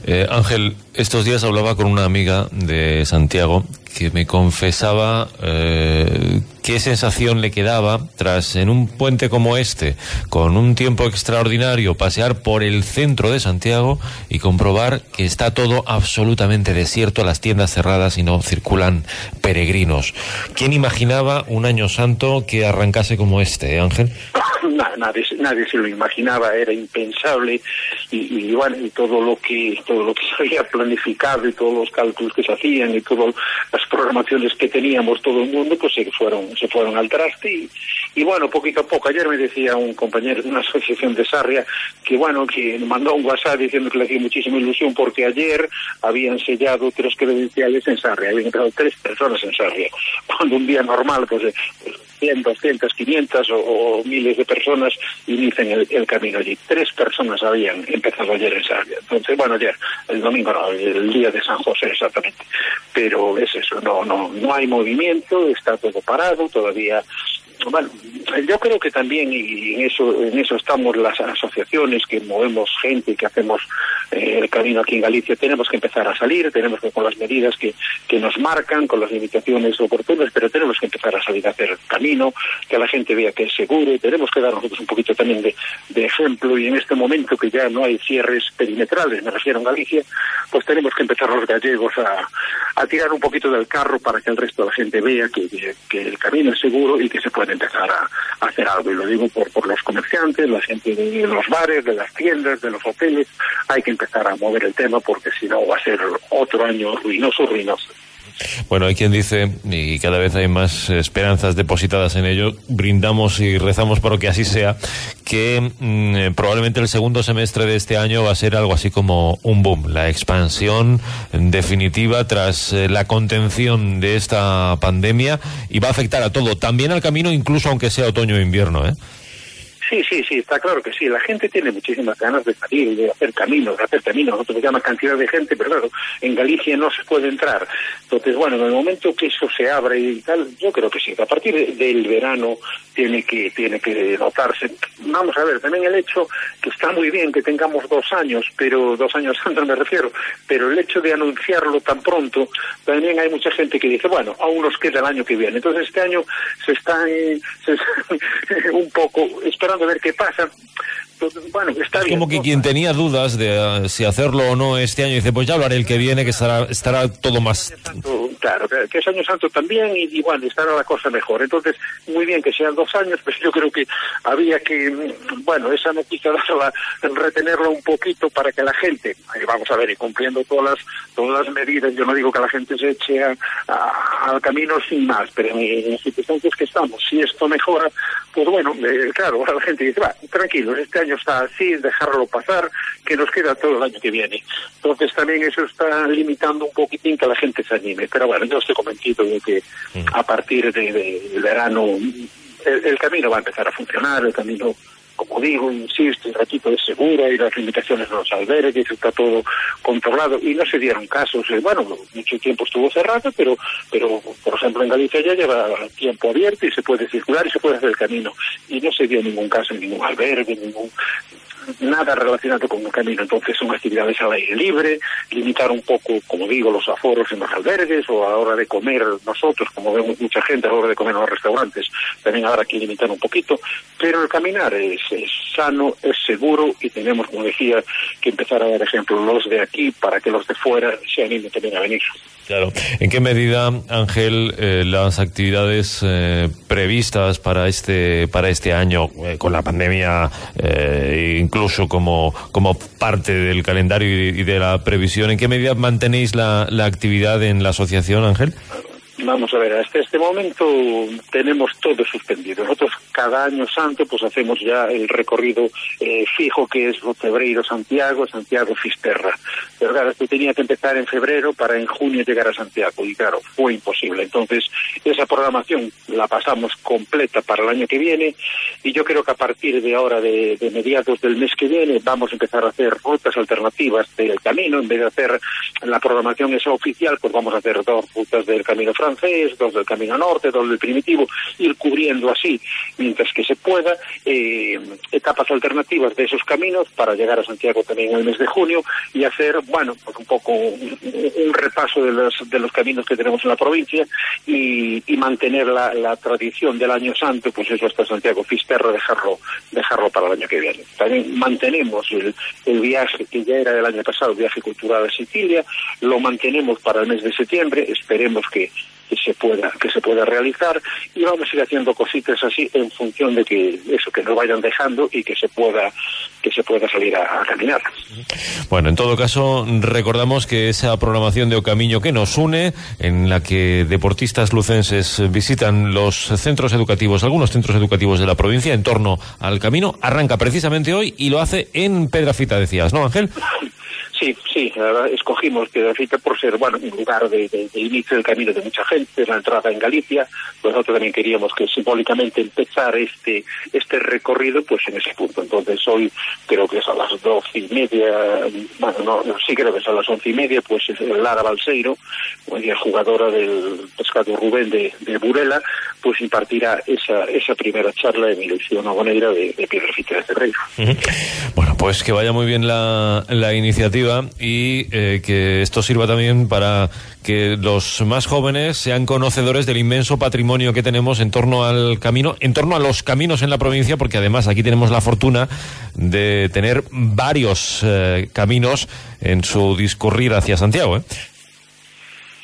Eh, Ángel, estos días hablaba con una amiga de Santiago que me confesaba eh, qué sensación le quedaba tras en un puente como este, con un tiempo extraordinario, pasear por el centro de Santiago y comprobar que está todo absolutamente desierto, las tiendas cerradas y no circulan peregrinos. ¿Quién imaginaba un año santo que arrancase como este, eh, Ángel? nadie, nadie se lo imaginaba, era impensable y, y, bueno, y todo lo que todo lo que se había planificado y todos los cálculos que se hacían y todas las programaciones que teníamos todo el mundo, pues se fueron se fueron al traste y, y bueno, poquito a poco. Ayer me decía un compañero de una asociación de Sarria que bueno, que mandó un WhatsApp diciendo que le hacía muchísima ilusión porque ayer habían sellado tres credenciales en Sarria, habían entrado tres personas en Sarria, cuando un día normal pues, pues 100, 200, 500 o, miles de personas inician el, el, camino allí. Tres personas habían empezado ayer en Sarria. Entonces, bueno, ayer, el domingo no, el día de San José exactamente. Pero es eso, no, no, no hay movimiento, está todo parado, todavía bueno, yo creo que también, y en eso, en eso estamos las asociaciones que movemos gente, que hacemos eh, el camino aquí en Galicia, tenemos que empezar a salir, tenemos que con las medidas que, que nos marcan, con las limitaciones oportunas, pero tenemos que empezar a salir a hacer camino, que la gente vea que es seguro, tenemos que dar nosotros un poquito también de, de ejemplo, y en este momento que ya no hay cierres perimetrales, me refiero a Galicia, pues tenemos que empezar los gallegos a, a tirar un poquito del carro para que el resto de la gente vea que, que el camino es seguro y que se puede empezar a, a, hacer algo. Y lo digo por, por los comerciantes, la gente de los bares, de las tiendas, de los hoteles. Hay que empezar a mover el tema porque si no va a ser otro año ruinoso, ruinoso. Bueno, hay quien dice, y cada vez hay más esperanzas depositadas en ello, brindamos y rezamos por que así sea, que mmm, probablemente el segundo semestre de este año va a ser algo así como un boom, la expansión definitiva tras eh, la contención de esta pandemia y va a afectar a todo, también al camino, incluso aunque sea otoño o invierno, ¿eh? Sí, sí, sí, está claro que sí. La gente tiene muchísimas ganas de salir, de hacer caminos, de hacer caminos. Nosotros llama cantidad de gente, pero claro, en Galicia no se puede entrar. Entonces, bueno, en el momento que eso se abre y tal, yo creo que sí. A partir de, del verano tiene que tiene que notarse. Vamos a ver, también el hecho que está muy bien que tengamos dos años, pero dos años antes me refiero, pero el hecho de anunciarlo tan pronto, también hay mucha gente que dice, bueno, aún nos queda el año que viene. Entonces, este año se están, se un poco esperando a ver qué pasa. Bueno, está es bien. como que quien tenía dudas de uh, si hacerlo o no este año dice, pues ya haré el que viene, que estará, estará todo más. Claro, que es año santo también y, y bueno, estará la cosa mejor. Entonces, muy bien que sean dos años, pues yo creo que había que, bueno, esa noticia darla, retenerla un poquito para que la gente, vamos a ver, y cumpliendo todas las, todas las medidas, yo no digo que la gente se eche a, a, al camino sin más, pero en las circunstancias que estamos, si esto mejora, pues bueno, eh, claro, la gente dice, va, tranquilo, este año está así, dejarlo pasar, que nos queda todo el año que viene. Entonces también eso está limitando un poquitín que la gente se anime. Pero bueno, yo estoy convencido de que a partir del de, de verano el, el, camino va a empezar a funcionar, el camino como digo, insisto, un ratito de seguro y las limitaciones de los albergues, está todo controlado y no se dieron casos. Eh, bueno, mucho tiempo estuvo cerrado, pero, pero por ejemplo en Galicia ya lleva tiempo abierto y se puede circular y se puede hacer el camino. Y no se dio ningún caso en ningún albergue, ningún nada relacionado con el camino. Entonces son actividades al aire libre, limitar un poco, como digo, los aforos en los albergues o a la hora de comer nosotros, como vemos mucha gente a la hora de comer en los restaurantes, también habrá que limitar un poquito. Pero el caminar es, sano, es seguro y tenemos, como decía, que empezar a dar ejemplo los de aquí para que los de fuera se animen también a venir. Claro. ¿En qué medida, Ángel, eh, las actividades eh, previstas para este para este año eh, con la pandemia, incluso como como parte del calendario y, y, de la previsión, en qué medida mantenéis la, la actividad en la asociación, Ángel? Vamos a ver, hasta este momento tenemos todo suspendido. Nosotros cada año santo pues hacemos ya el recorrido eh, fijo que es Febrero Santiago, Santiago Fisterra. Pero claro, esto tenía que empezar en febrero para en junio llegar a Santiago y claro, fue imposible. Entonces, esa programación la pasamos completa para el año que viene y yo creo que a partir de ahora, de, de mediados del mes que viene, vamos a empezar a hacer rutas alternativas del camino. En vez de hacer la programación esa oficial, pues vamos a hacer dos rutas del camino francés, dos del camino norte, dos del primitivo, ir cubriendo así, mientras que se pueda, eh, etapas alternativas de esos caminos para llegar a Santiago también en el mes de junio y hacer, bueno, pues un poco un, repaso de los, de los caminos que tenemos en la provincia y, mantener la, la, tradición del año santo, pues eso hasta Santiago Fisterra, dejarlo, dejarlo para el año que viene. También mantenemos el, el viaje que ya era del año pasado, el viaje cultural a Sicilia, lo mantenemos para el mes de septiembre, esperemos que que se pueda que se pueda realizar y vamos a ir haciendo cositas así en función de que eso que nos vayan dejando y que se pueda que se pueda salir a, a caminar. Bueno, en todo caso recordamos que esa programación de Ocamiño que nos une, en la que deportistas lucenses visitan los centros educativos, algunos centros educativos de la provincia en torno al camino, arranca precisamente hoy y lo hace en Pedrafita, decías, ¿no, Ángel? Sí, sí, escogimos Piedrafita por ser, bueno, un lugar de, de, de, inicio del camino de mucha gente, la entrada en Galicia, nosotros también queríamos que simbólicamente empezar este este recorrido pues en ese punto. Entonces hoy creo que es a las doce y media, bueno, no, sí creo que es a las once y media, pues Lara Balseiro, pues, jugadora del pescado Rubén de, de Burela, pues impartirá esa, esa primera charla en ilusión agoneira de, de Piedrafita de Cerreiro. Uh -huh. Bueno, pues que vaya muy bien la, la iniciativa y eh, que esto sirva también para que los más jóvenes sean conocedores del inmenso patrimonio que tenemos en torno al camino, en torno a los caminos en la provincia, porque además aquí tenemos la fortuna de tener varios eh, caminos en su discurrir hacia Santiago. ¿eh?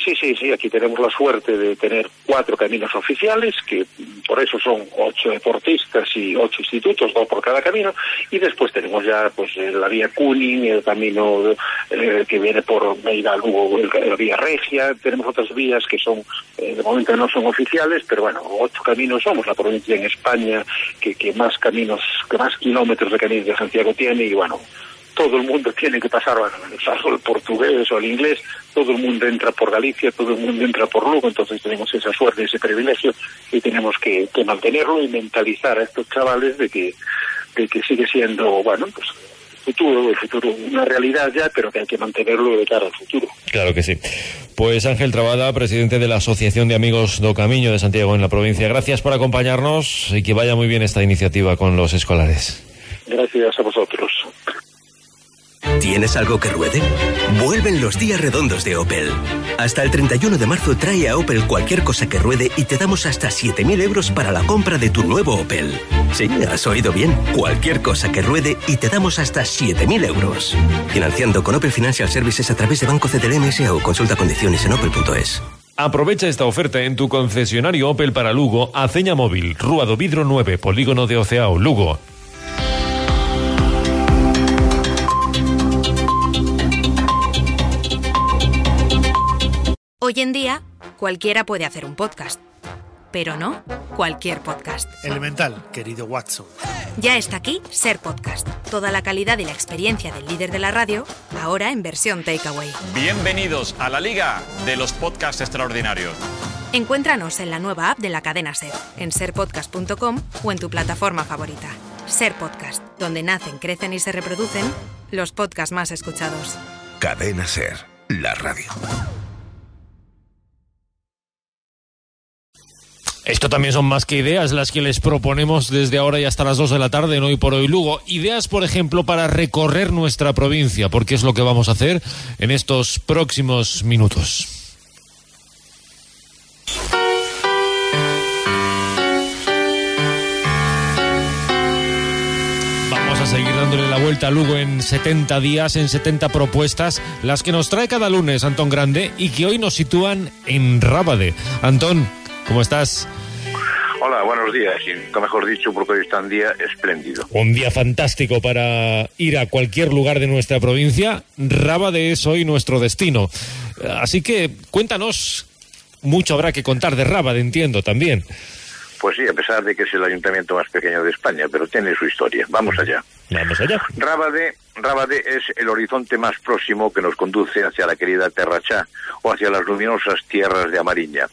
Sí, sí, sí, aquí tenemos la suerte de tener cuatro caminos oficiales, que por eso son ocho deportistas y ocho institutos, dos por cada camino, y después tenemos ya pues la vía Cunin, el camino eh, que viene por Meira, Lugo, la vía Regia, tenemos otras vías que son, eh, de momento no son oficiales, pero bueno, ocho caminos somos la provincia en España que, que más caminos, que más kilómetros de caminos de Santiago tiene, y bueno, todo el mundo tiene que pasar, salvo el portugués o el inglés, todo el mundo entra por Galicia, todo el mundo entra por Lugo, entonces tenemos esa suerte, ese privilegio y tenemos que, que mantenerlo y mentalizar a estos chavales de que, de que sigue siendo, bueno, pues futuro, el futuro, una realidad ya, pero que hay que mantenerlo de cara al futuro. Claro que sí. Pues Ángel Trabada, presidente de la Asociación de Amigos do Camiño de Santiago en la provincia, gracias por acompañarnos y que vaya muy bien esta iniciativa con los escolares. Gracias a vosotros. ¿Tienes algo que ruede? Vuelven los días redondos de Opel. Hasta el 31 de marzo trae a Opel cualquier cosa que ruede y te damos hasta 7.000 euros para la compra de tu nuevo Opel. Sí, has oído bien. Cualquier cosa que ruede y te damos hasta 7.000 euros. Financiando con Opel Financial Services a través de Banco CTLM o consulta condiciones en opel.es. Aprovecha esta oferta en tu concesionario Opel para Lugo, Aceña Móvil, Rúa do Vidro 9, Polígono de Oceao, Lugo. Hoy en día, cualquiera puede hacer un podcast. Pero no cualquier podcast. Elemental, querido Watson. Ya está aquí Ser Podcast. Toda la calidad y la experiencia del líder de la radio, ahora en versión takeaway. Bienvenidos a la Liga de los Podcasts Extraordinarios. Encuéntranos en la nueva app de la cadena Ser, en serpodcast.com o en tu plataforma favorita. Ser Podcast, donde nacen, crecen y se reproducen los podcasts más escuchados. Cadena Ser, la radio. Esto también son más que ideas las que les proponemos desde ahora y hasta las 2 de la tarde en Hoy por Hoy Lugo. Ideas, por ejemplo, para recorrer nuestra provincia, porque es lo que vamos a hacer en estos próximos minutos. Vamos a seguir dándole la vuelta a Lugo en 70 días, en 70 propuestas, las que nos trae cada lunes Antón Grande y que hoy nos sitúan en Rábade. Antón, ¿cómo estás? Hola, buenos días. Y mejor dicho, porque hoy está un día espléndido. Un día fantástico para ir a cualquier lugar de nuestra provincia. Rábade es hoy nuestro destino. Así que cuéntanos, mucho habrá que contar de Rábade, entiendo también. Pues sí, a pesar de que es el ayuntamiento más pequeño de España, pero tiene su historia. Vamos allá. Vamos allá. Rábade, Rábade es el horizonte más próximo que nos conduce hacia la querida Terrachá o hacia las luminosas tierras de Amariña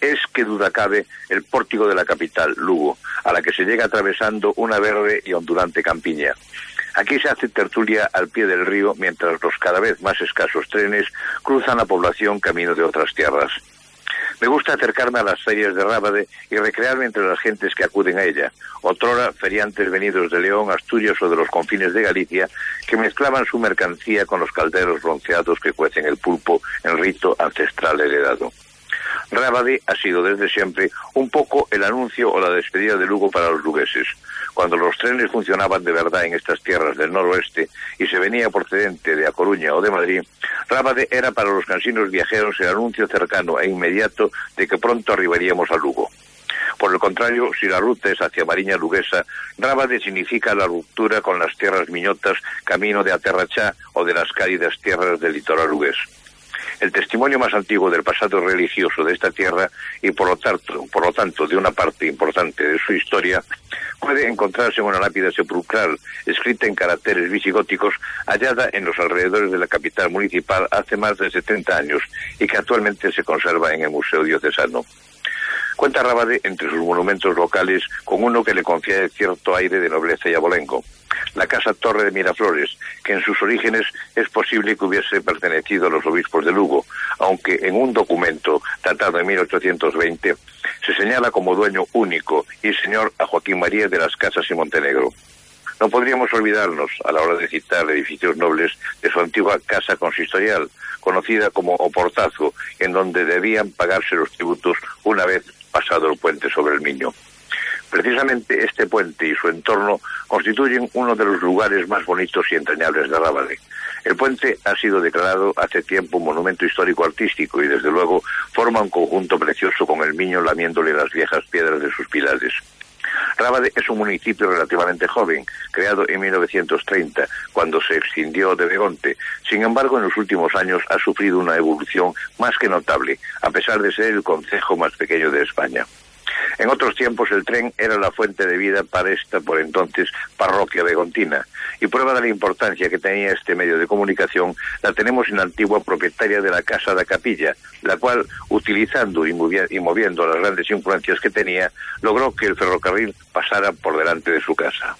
es, que duda cabe, el pórtico de la capital, Lugo, a la que se llega atravesando una verde y ondulante campiña. Aquí se hace tertulia al pie del río mientras los cada vez más escasos trenes cruzan la población camino de otras tierras. Me gusta acercarme a las ferias de Rábade y recrearme entre las gentes que acuden a ella. Otrora, feriantes venidos de León, Asturias o de los confines de Galicia, que mezclaban su mercancía con los calderos bronceados que cuecen el pulpo en rito ancestral heredado. Rábade ha sido desde siempre un poco el anuncio o la despedida de Lugo para los lugueses. Cuando los trenes funcionaban de verdad en estas tierras del noroeste y se venía procedente de A Coruña o de Madrid, Rábade era para los cansinos viajeros el anuncio cercano e inmediato de que pronto arribaríamos a Lugo. Por el contrario, si la ruta es hacia Mariña Luguesa, Rábade significa la ruptura con las tierras miñotas camino de Aterrachá o de las cálidas tierras del litoral lugués el testimonio más antiguo del pasado religioso de esta tierra y por lo tanto, de una parte importante de su historia, puede encontrarse en una lápida sepulcral escrita en caracteres visigóticos hallada en los alrededores de la capital municipal hace más de 70 años y que actualmente se conserva en el Museo Diocesano. Cuenta Rabade entre sus monumentos locales con uno que le confiere cierto aire de nobleza y abolengo la Casa Torre de Miraflores, que en sus orígenes es posible que hubiese pertenecido a los obispos de Lugo, aunque en un documento datado en 1820 se señala como dueño único y señor a Joaquín María de las Casas y Montenegro. No podríamos olvidarnos, a la hora de citar edificios nobles, de su antigua casa consistorial, conocida como Oportazo, en donde debían pagarse los tributos una vez pasado el puente sobre el Miño. Precisamente este puente y su entorno constituyen uno de los lugares más bonitos y entrañables de Rábade. El puente ha sido declarado hace tiempo un monumento histórico artístico y desde luego forma un conjunto precioso con el Miño lamiéndole las viejas piedras de sus pilares. Rábade es un municipio relativamente joven, creado en 1930, cuando se extindió de Begonte. Sin embargo, en los últimos años ha sufrido una evolución más que notable, a pesar de ser el concejo más pequeño de España. En otros tiempos el tren era la fuente de vida para esta, por entonces, parroquia begontina. Y prueba de la importancia que tenía este medio de comunicación la tenemos en la antigua propietaria de la Casa de Capilla, la cual, utilizando y moviendo las grandes influencias que tenía, logró que el ferrocarril pasara por delante de su casa.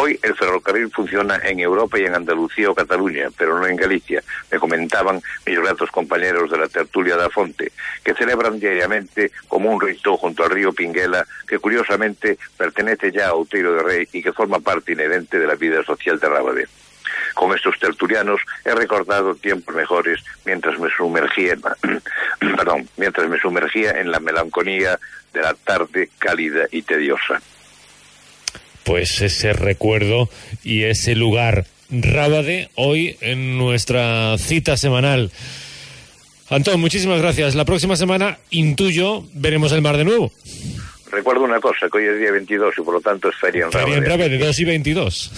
Hoy el ferrocarril funciona en Europa y en Andalucía o Cataluña, pero no en Galicia. Me comentaban mis gratos compañeros de la tertulia da Fonte, que celebran diariamente como un rito junto al río Pinguela, que curiosamente pertenece ya a Outeiro de Rey y que forma parte inherente de la vida social de Rábade. Con estos tertulianos he recordado tiempos mejores mientras me sumergía, perdón, mientras me sumergía en la melancolía de la tarde cálida y tediosa pues ese recuerdo y ese lugar. Rábade, hoy en nuestra cita semanal. Antón, muchísimas gracias. La próxima semana, intuyo, veremos el mar de nuevo. Recuerdo una cosa, que hoy es día 22 y por lo tanto es feria en Feria en Rábade, 2 y 22.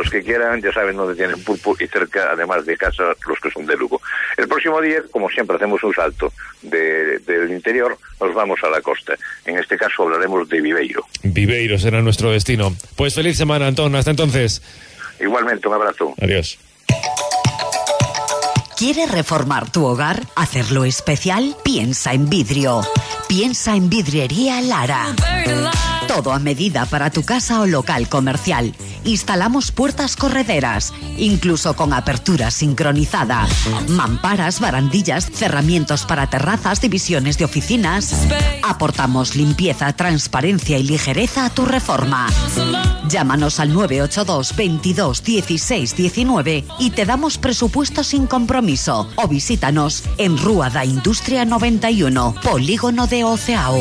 Los que quieran ya saben dónde tienen pulpo y cerca, además de casa, los que son de Lugo. El próximo día, como siempre, hacemos un salto del interior, nos vamos a la costa. En este caso hablaremos de Viveiro. Viveiro será nuestro destino. Pues feliz semana, Antón. Hasta entonces. Igualmente, un abrazo. Adiós. ¿Quieres reformar tu hogar? ¿Hacerlo especial? Piensa en vidrio. Piensa en vidriería Lara. Todo a medida para tu casa o local comercial. Instalamos puertas correderas, incluso con apertura sincronizada. Mamparas, barandillas, cerramientos para terrazas, divisiones de oficinas. Aportamos limpieza, transparencia y ligereza a tu reforma. Llámanos al 982 22 16 19 y te damos presupuesto sin compromiso. O visítanos en Rúa da Industria 91, Polígono de Oceao.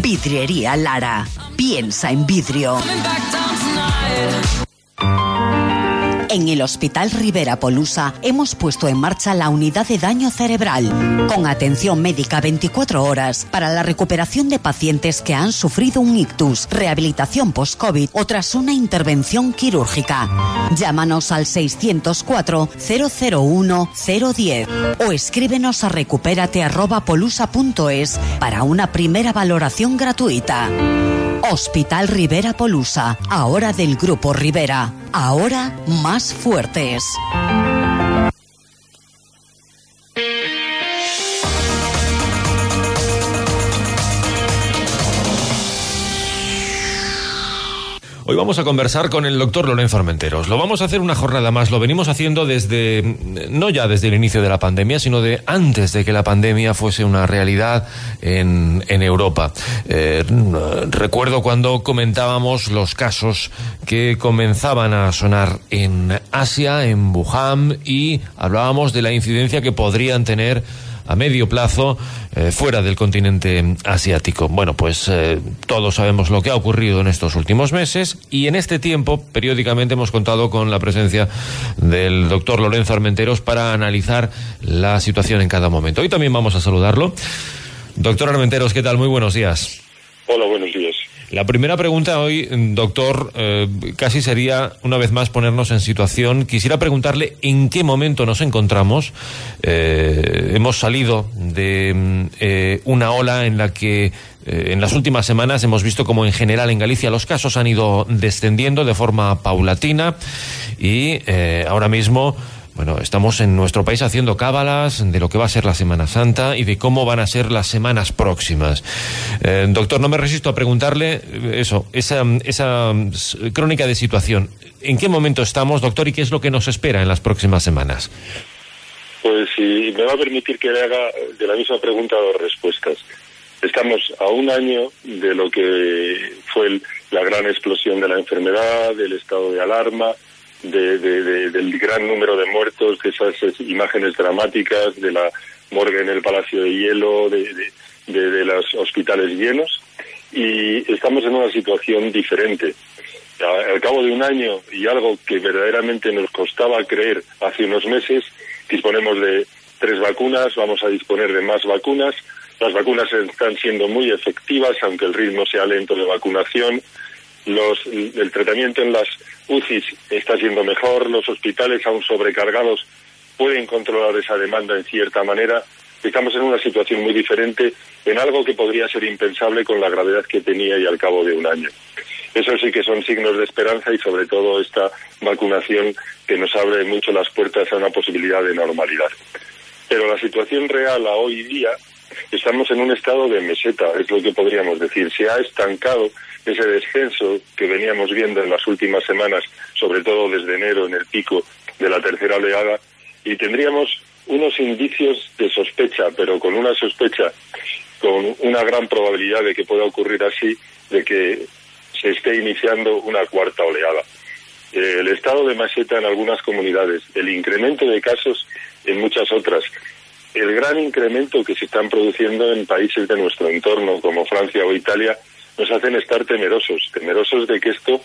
Vidriería Lara. Piensa en vidrio. En el Hospital Rivera Polusa hemos puesto en marcha la unidad de daño cerebral, con atención médica 24 horas para la recuperación de pacientes que han sufrido un ictus, rehabilitación post-COVID o tras una intervención quirúrgica. Llámanos al 604 001 010 o escríbenos a recupérate@polusa.es para una primera valoración gratuita. Hospital Rivera Polusa, ahora del Grupo Rivera, ahora más fuertes. Hoy vamos a conversar con el doctor Lorenzo Armenteros. Lo vamos a hacer una jornada más. Lo venimos haciendo desde, no ya desde el inicio de la pandemia, sino de antes de que la pandemia fuese una realidad en, Europa. Eh, recuerdo cuando comentábamos los casos que comenzaban a sonar en Asia, en Wuhan, y hablábamos de la incidencia que podrían tener a medio plazo eh, fuera del continente asiático. Bueno, pues eh, todos sabemos lo que ha ocurrido en estos últimos meses y en este tiempo periódicamente hemos contado con la presencia del doctor Lorenzo Armenteros para analizar la situación en cada momento. Hoy también vamos a saludarlo. Doctor Armenteros, ¿qué tal? Muy buenos días. Hola, buenos días. La primera pregunta hoy, doctor, eh, casi sería una vez más ponernos en situación. Quisiera preguntarle en qué momento nos encontramos. Eh, hemos salido de mm, eh, una ola en la que en las últimas semanas hemos visto como en general en Galicia los casos han ido descendiendo de forma paulatina y ahora mismo bueno, estamos en nuestro país haciendo cábalas de lo que va a ser la Semana Santa y de cómo van a ser las semanas próximas. Eh, doctor, no me resisto a preguntarle eh, eso, esa, esa crónica de situación. ¿En qué momento estamos, doctor, y qué es lo que nos espera en las próximas semanas? Pues si me va a permitir que le haga de la misma pregunta dos respuestas. Estamos a un año de lo que fue la gran explosión de la enfermedad, del estado de alarma, de, del gran número de muertos, de esas imágenes dramáticas, de la morgue en el Palacio de Hielo, de, de los hospitales llenos, y estamos en una situación diferente. Al cabo de un año y algo que verdaderamente nos costaba creer hace unos meses, disponemos de tres vacunas, vamos a disponer de más vacunas. Las vacunas están siendo muy efectivas, aunque el ritmo sea lento de vacunación. Los, el tratamiento en las UCIs está siendo mejor, los hospitales aún sobrecargados pueden controlar esa demanda en cierta manera. Estamos en una situación muy diferente en algo que podría ser impensable con la gravedad que tenía y al cabo de un año. Eso sí que son signos de esperanza y sobre todo esta vacunación que nos abre mucho las puertas a una posibilidad de normalidad. Pero la situación real a hoy día estamos en un estado de meseta, es lo que podríamos decir. Se ha estancado ese descenso que veníamos viendo en las últimas semanas, sobre todo desde enero en el pico de la tercera oleada, y tendríamos unos indicios de sospecha, pero con una sospecha, con una gran probabilidad de que pueda ocurrir así, de que se esté iniciando una cuarta oleada. El estado de meseta en algunas comunidades, el incremento de casos en muchas otras, el gran incremento que se están produciendo en países de nuestro entorno, como Francia o Italia, nos hacen estar temerosos, temerosos de que esto,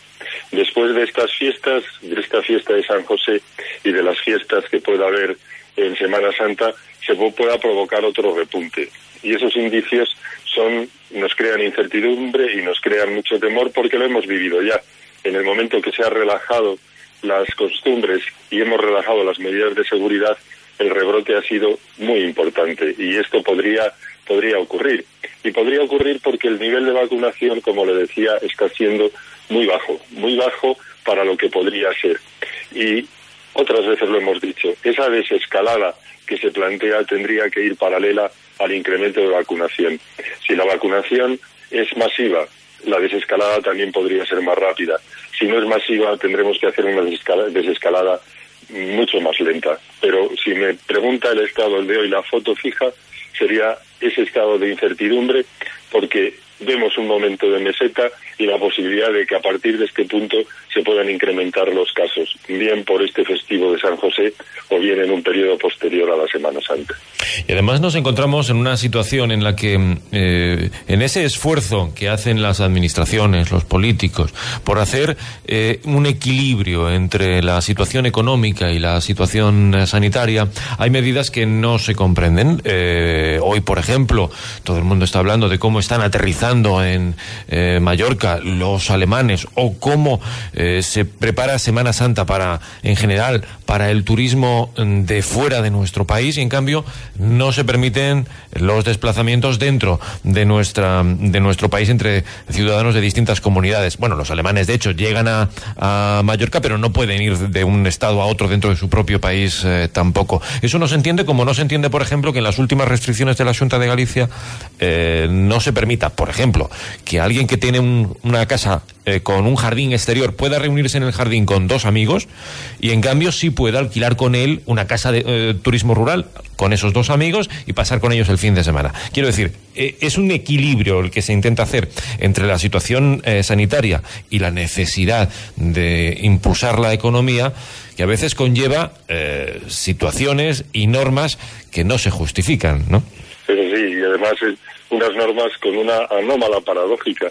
después de estas fiestas, de esta fiesta de San José y de las fiestas que pueda haber en Semana Santa, se pueda provocar otro repunte. Y esos indicios son, nos crean incertidumbre y nos crean mucho temor porque lo hemos vivido ya. En el momento que se han relajado las costumbres y hemos relajado las medidas de seguridad, el rebrote ha sido muy importante y esto podría, podría ocurrir. Y podría ocurrir porque el nivel de vacunación, como le decía, está siendo muy bajo, muy bajo para lo que podría ser. Y otras veces lo hemos dicho, esa desescalada que se plantea tendría que ir paralela al incremento de vacunación. Si la vacunación es masiva, la desescalada también podría ser más rápida. Si no es masiva, tendremos que hacer una desescalada mucho más lenta. Pero si me pregunta el estado de hoy, la foto fija sería ese estado de incertidumbre, porque vemos un momento de meseta y la posibilidad de que a partir de este punto se puedan incrementar los casos, bien por este festivo de San José o bien en un periodo posterior a la Semana Santa. Y además nos encontramos en una situación en la que, eh, en ese esfuerzo que hacen las administraciones, los políticos, por hacer eh, un equilibrio entre la situación económica y la situación eh, sanitaria, hay medidas que no se comprenden. hoy, por ejemplo, todo el mundo está hablando de cómo están aterrizando en Mallorca los alemanes o cómo se prepara Semana Santa para, en general, para el turismo mm, de fuera de nuestro país y en cambio no se permiten los desplazamientos dentro de nuestra de nuestro país entre ciudadanos de distintas comunidades. Bueno, los alemanes de hecho llegan a, a Mallorca pero no pueden ir de un estado a otro dentro de su propio país eh, tampoco. Eso no se entiende como no se entiende, por ejemplo, que en las últimas restricciones de la Junta de Galicia eh, no se permita, por ejemplo, que alguien que tiene una casa eh, con un jardín exterior pueda reunirse en el jardín con dos amigos y en cambio sí pueda alquilar con él una casa de eh, turismo rural con esos dos amigos y pasar con ellos el fin de semana. Quiero decir, es un equilibrio el que se intenta hacer entre la situación sanitaria y la necesidad de impulsar la economía que a veces conlleva situaciones y normas que no se justifican, ¿no? Pero sí, y además unas normas con una anómala paradójica,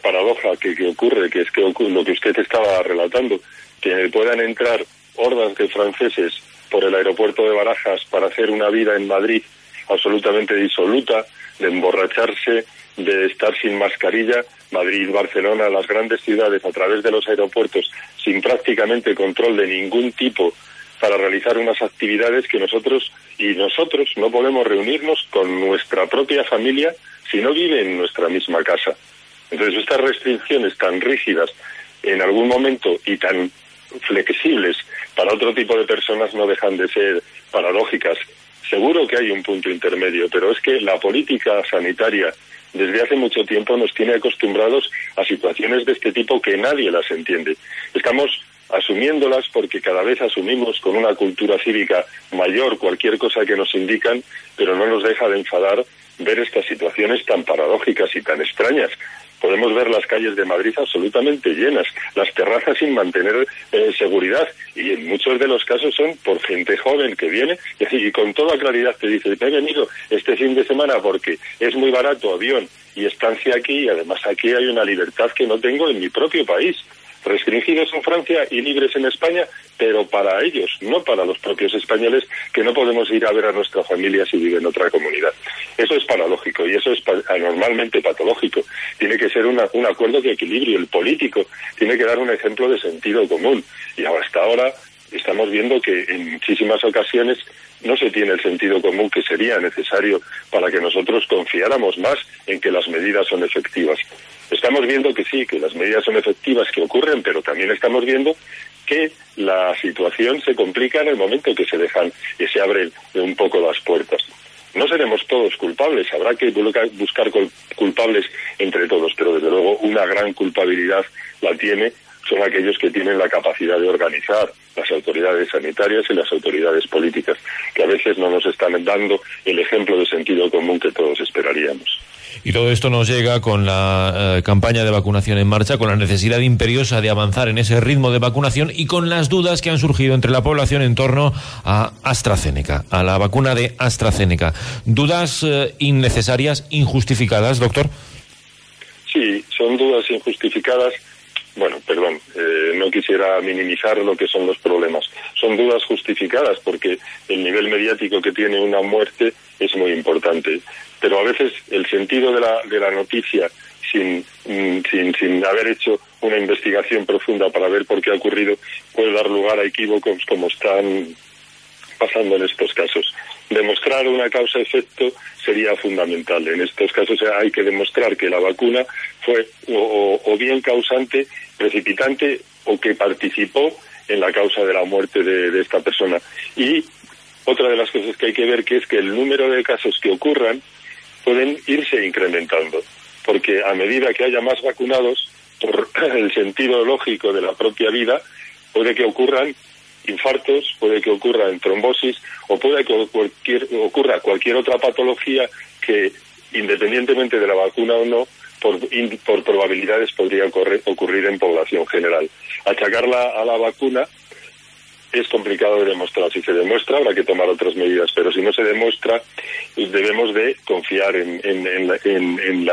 paradoja que, ocurre, que es que lo que usted estaba relatando, que puedan entrar hordas de franceses por el aeropuerto de Barajas para hacer una vida en Madrid absolutamente disoluta, de emborracharse, de estar sin mascarilla, Madrid, Barcelona, las grandes ciudades a través de los aeropuertos, sin prácticamente control de ningún tipo para realizar unas actividades que nosotros y nosotros no podemos reunirnos con nuestra propia familia si no vive en nuestra misma casa. Entonces, estas restricciones tan rígidas en algún momento y tan flexibles para otro tipo de personas no dejan de ser paradójicas. Seguro que hay un punto intermedio, pero es que la política sanitaria desde hace mucho tiempo nos tiene acostumbrados a situaciones de este tipo que nadie las entiende. Estamos asumiéndolas porque cada vez asumimos con una cultura cívica mayor cualquier cosa que nos indican, pero no nos deja de enfadar ver estas situaciones tan paradójicas y tan extrañas. Podemos ver las calles de Madrid absolutamente llenas, las terrazas sin mantener eh, seguridad y en muchos de los casos son por gente joven que viene y con toda claridad te dice, he venido este fin de semana porque es muy barato avión y estancia aquí y además aquí hay una libertad que no tengo en mi propio país restringidos en Francia y libres en España, pero para ellos, no para los propios españoles, que no podemos ir a ver a nuestra familia si vive en otra comunidad. Eso es paradójico y eso es anormalmente patológico. Tiene que ser un acuerdo de equilibrio. El político tiene que dar un ejemplo de sentido común. Y hasta ahora estamos viendo que en muchísimas ocasiones no se tiene el sentido común que sería necesario para que nosotros confiáramos más en que las medidas son efectivas. Estamos viendo que sí, que las medidas son efectivas, que ocurren, pero también estamos viendo que la situación se complica en el momento que se dejan y se abren un poco las puertas. No seremos todos culpables, habrá que buscar culpables entre todos, pero desde luego una gran culpabilidad la tiene son aquellos que tienen la capacidad de organizar las autoridades sanitarias y las autoridades políticas, que a veces no nos están dando el ejemplo de sentido común que todos esperaríamos. Y todo esto nos llega con la eh, campaña de vacunación en marcha, con la necesidad imperiosa de avanzar en ese ritmo de vacunación y con las dudas que han surgido entre la población en torno a AstraZeneca, a la vacuna de AstraZeneca. ¿Dudas eh, innecesarias, injustificadas, doctor? Sí, son dudas injustificadas bueno, perdón, eh, no quisiera minimizar lo que son los problemas. Son dudas justificadas porque el nivel mediático que tiene una muerte es muy importante. Pero a veces el sentido de la, de la noticia, sin, mm, sin, sin haber hecho una investigación profunda para ver por qué ha ocurrido, puede dar lugar a equívocos como están pasando en estos casos. Demostrar una causa-efecto sería fundamental. En estos casos hay que demostrar que la vacuna fue o, bien causante, precipitante o que participó en la causa de la muerte de, esta persona. Y otra de las cosas que hay que ver que es que el número de casos que ocurran pueden irse incrementando, porque a medida que haya más vacunados, por el sentido lógico de la propia vida, puede que ocurran infartos, puede que ocurra en trombosis o puede que ocurra cualquier otra patología que, independientemente de la vacuna o no, por, por probabilidades podría ocurrir en población general. Achacarla a la vacuna es complicado de demostrar. Si se demuestra, habrá que tomar otras medidas, pero si no se demuestra, debemos de confiar en, en, en,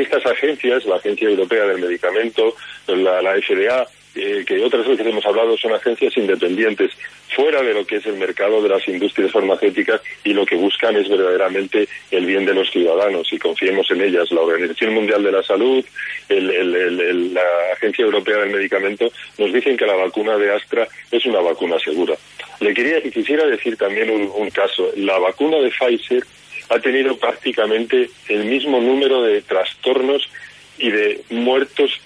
estas agencias, la Agencia Europea del Medicamento, la, la FDA, eh, que otras veces hemos hablado, son agencias independientes, fuera de lo que es el mercado de las industrias farmacéuticas y lo que buscan es verdaderamente el bien de los ciudadanos y confiemos en ellas. La Organización Mundial de la Salud, la Agencia Europea del Medicamento nos dicen que la vacuna de Astra es una vacuna segura. Le quería, quisiera decir también un, un caso. La vacuna de Pfizer ha tenido prácticamente el mismo número de trastornos y de muertos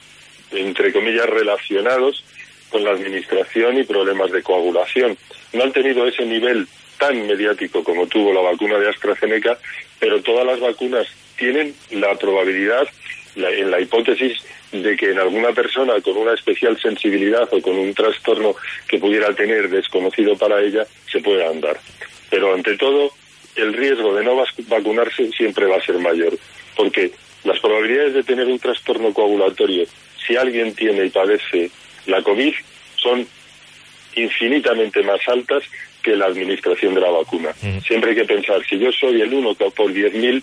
entre comillas, relacionados con la administración y problemas de coagulación. No han tenido ese nivel tan mediático como tuvo la vacuna de AstraZeneca, pero todas las vacunas tienen la probabilidad, en la hipótesis de que en alguna persona con una especial sensibilidad o con un trastorno que pudiera tener desconocido para ella, se pueda andar. Pero ante todo, el riesgo de no vacunarse siempre va a ser mayor, porque las probabilidades de tener un trastorno coagulatorio, si alguien tiene y padece la COVID, son infinitamente más altas que la administración de la vacuna. Siempre hay que pensar, si yo soy el uno por 10.000,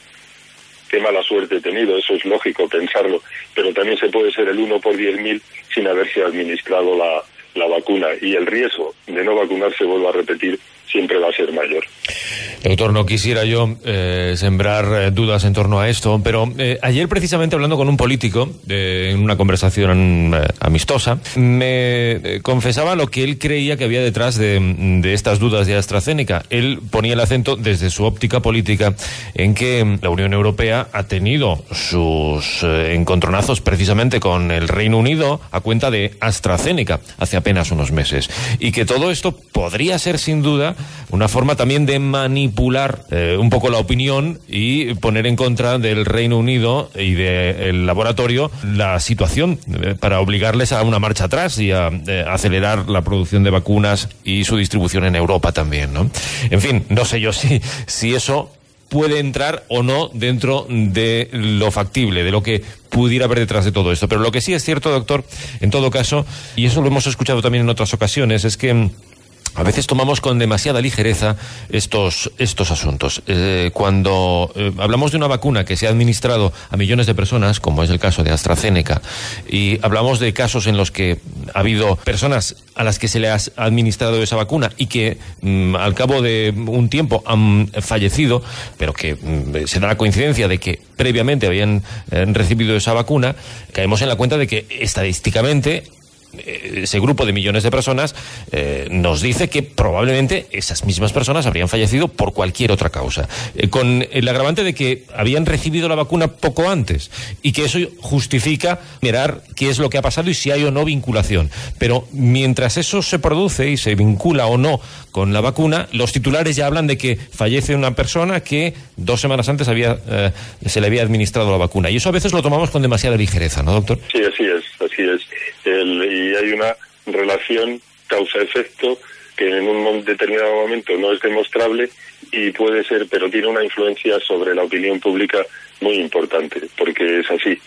qué mala suerte he tenido, eso es lógico pensarlo, pero también se puede ser el uno por 10.000 sin haberse administrado la, la vacuna y el riesgo de no vacunarse, vuelvo a repetir, siempre va a ser mayor. Doctor, no quisiera yo eh, sembrar eh, dudas en torno a esto, pero eh, ayer precisamente hablando con un político en una conversación amistosa, me confesaba lo que él creía que había detrás de, de, estas dudas de AstraZeneca. Él ponía el acento desde su óptica política en que la Unión Europea ha tenido sus encontronazos precisamente con el Reino Unido a cuenta de AstraZeneca hace apenas unos meses y que todo esto podría ser sin duda una forma también de manipular eh, un poco la opinión y poner en contra del Reino Unido y del laboratorio la situación eh, para obligarles a una marcha atrás y a eh, acelerar la producción de vacunas y su distribución en Europa también, ¿no? En fin, no sé yo si, si eso puede entrar o no dentro de lo factible, de lo que pudiera haber detrás de todo esto. Pero lo que sí es cierto, doctor, en todo caso, y eso lo hemos escuchado también en otras ocasiones, es que a veces tomamos con demasiada ligereza estos, estos asuntos. Eh, cuando eh, hablamos de una vacuna que se ha administrado a millones de personas, como es el caso de AstraZeneca, y hablamos de casos en los que ha habido personas a las que se le ha administrado esa vacuna y que mm, al cabo de un tiempo han fallecido, pero que mm, se da la coincidencia de que previamente habían eh, recibido esa vacuna, caemos en la cuenta de que estadísticamente ese grupo de millones de personas eh, nos dice que probablemente esas mismas personas habrían fallecido por cualquier otra causa, eh, con el agravante de que habían recibido la vacuna poco antes y que eso justifica mirar qué es lo que ha pasado y si hay o no vinculación. Pero mientras eso se produce y se vincula o no con la vacuna, los titulares ya hablan de que fallece una persona que dos semanas antes había, se le había administrado la vacuna. Y eso a veces lo tomamos con demasiada ligereza, ¿no, doctor? Sí, así es, hay una relación causa-efecto que en un determinado momento no es demostrable y puede ser, pero tiene una influencia sobre la opinión pública muy importante, porque es así.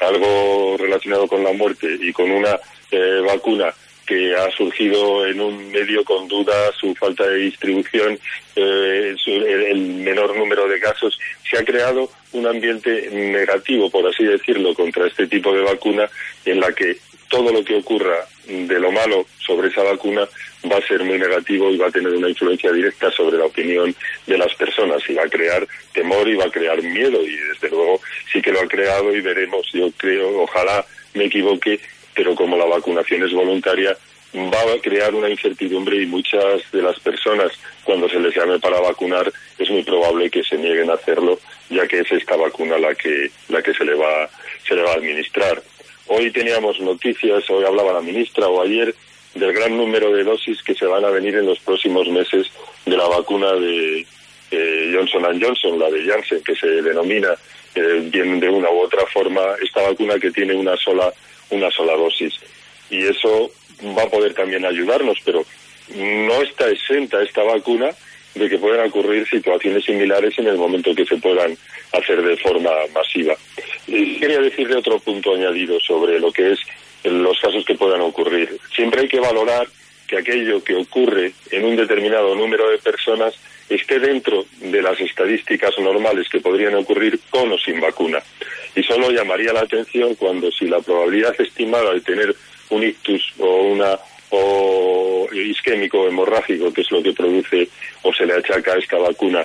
Algo relacionado con la muerte y con una eh, vacuna que ha surgido en un medio con duda, su falta de distribución, eh, el menor número de casos, se ha creado un ambiente negativo, por así decirlo, contra este tipo de vacuna en la que todo lo que ocurra de lo malo sobre esa vacuna va a ser muy negativo y va a tener una influencia directa sobre la opinión de las personas y va a crear temor y va a crear miedo y desde luego sí que lo ha creado y veremos, yo creo, ojalá me equivoque, pero como la vacunación es voluntaria, va a crear una incertidumbre y muchas de las personas cuando se les llame para vacunar es muy probable que se nieguen a hacerlo ya que es esta vacuna la que la que se le va se le va a administrar Hoy teníamos noticias, hoy hablaba la ministra o ayer, del gran número de dosis que se van a venir en los próximos meses de la vacuna de Johnson Johnson, la de Janssen, que se denomina eh, bien de una u otra forma esta vacuna que tiene una sola una sola dosis. Y eso va a poder también ayudarnos, pero no está exenta esta vacuna de que puedan ocurrir situaciones similares en el momento que se puedan hacer de forma masiva. Y quería decirle otro punto añadido sobre lo que es los casos que puedan ocurrir. Siempre hay que valorar que aquello que ocurre en un determinado número de personas esté dentro de las estadísticas normales que podrían ocurrir con o sin vacuna. Y solo llamaría la atención cuando si la probabilidad estimada de tener un ictus o una o isquémico hemorrágico, que es lo que produce o se le achaca a esta vacuna,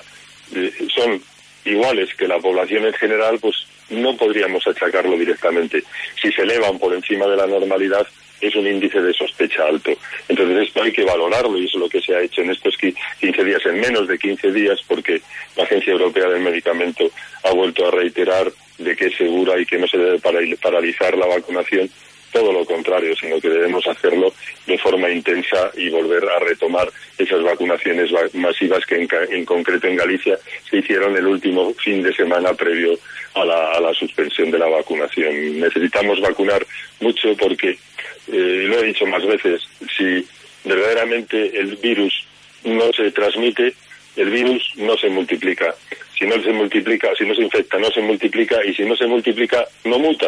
eh, son iguales que la población en general, pues no podríamos achacarlo directamente. Si se elevan por encima de la normalidad, es un índice de sospecha alto. Entonces esto hay que valorarlo y es lo que se ha hecho en estos 15 días, en menos de 15 días, porque la Agencia Europea del Medicamento ha vuelto a reiterar de que es segura y que no se debe paralizar la vacunación todo lo contrario, sino que debemos hacerlo de forma intensa y volver a retomar esas vacunaciones masivas que en, concreto en Galicia se hicieron el último fin de semana previo a la, suspensión de la vacunación. Necesitamos vacunar mucho porque, eh, lo he dicho más veces, si verdaderamente el virus no se transmite, el virus no se multiplica. Si no se multiplica, si no se infecta, no se multiplica y si no se multiplica, no muta.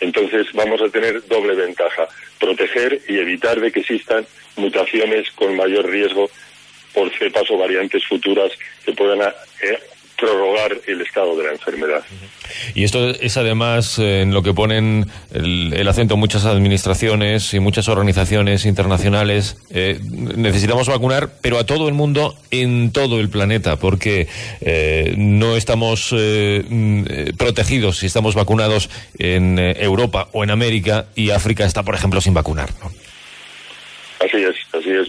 Entonces vamos a tener doble ventaja, proteger y evitar de que existan mutaciones con mayor riesgo por cepas o variantes futuras que puedan eh, prorrogar el estado de la enfermedad. Y esto es además eh, en lo que ponen el, acento muchas administraciones y muchas organizaciones internacionales. Eh, necesitamos vacunar, pero a todo el mundo en todo el planeta, porque eh, no estamos mm, protegidos si estamos vacunados en Europa o en América y África está, por ejemplo, sin vacunar. Así es,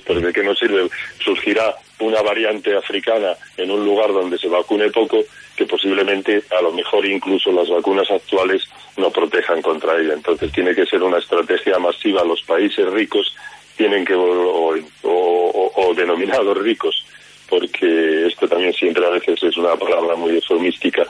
pero ¿de qué nos sirve? Surgirá una variante africana en un lugar donde se vacune poco, que posiblemente a lo mejor incluso las vacunas actuales no protejan contra ella. Entonces tiene que ser una estrategia masiva. Los países ricos tienen que, o, denominados ricos, porque esto también siempre a veces es una palabra muy eufemística,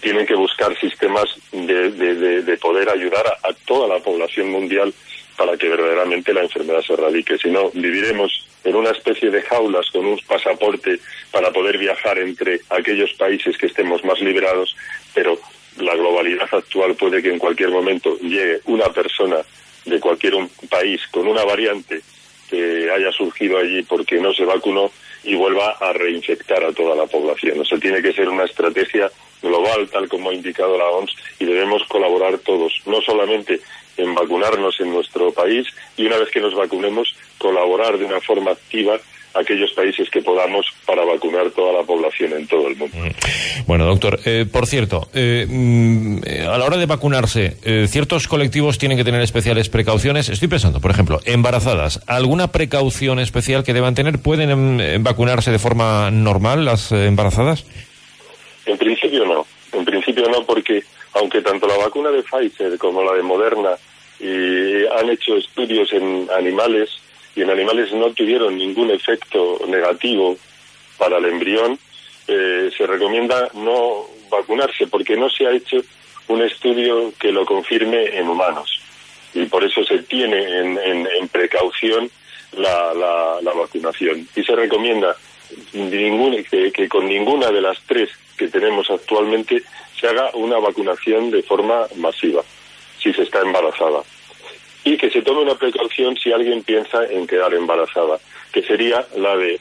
tienen que buscar sistemas de, poder ayudar a toda la población mundial para que verdaderamente la enfermedad se erradique. Si no, viviremos en una especie de jaulas con un pasaporte para poder viajar entre aquellos países que estemos más liberados, pero la globalidad actual puede que en cualquier momento llegue una persona de cualquier país con una variante que haya surgido allí porque no se vacunó y vuelva a reinfectar a toda la población. O sea, tiene que ser una estrategia global, tal como ha indicado la OMS, y debemos colaborar todos, no solamente en vacunarnos en nuestro país y una vez que nos vacunemos colaborar de una forma activa aquellos países que podamos para vacunar toda la población en todo el mundo. Mm. Bueno, doctor, eh, por cierto, eh, mm, a la hora de vacunarse, eh, ciertos colectivos tienen que tener especiales precauciones. Estoy pensando, por ejemplo, embarazadas. ¿Alguna precaución especial que deban tener? ¿Pueden em, vacunarse de forma normal las embarazadas? En principio no. En principio no, porque aunque tanto la vacuna de Pfizer como la de Moderna y han hecho estudios en animales y en animales no tuvieron ningún efecto negativo para el embrión, eh, se recomienda no vacunarse porque no se ha hecho un estudio que lo confirme en humanos. Y por eso se tiene en, precaución la, la, vacunación. Y se recomienda que, que con ninguna de las tres que tenemos actualmente se haga una vacunación de forma masiva si se está embarazada. Y que se tome una precaución si alguien piensa en quedar embarazada, que sería la de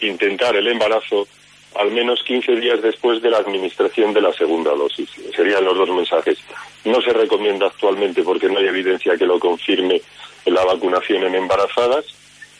intentar el embarazo al menos 15 días después de la administración de la segunda dosis. Serían los dos mensajes. No se recomienda actualmente porque no hay evidencia que lo confirme la vacunación en embarazadas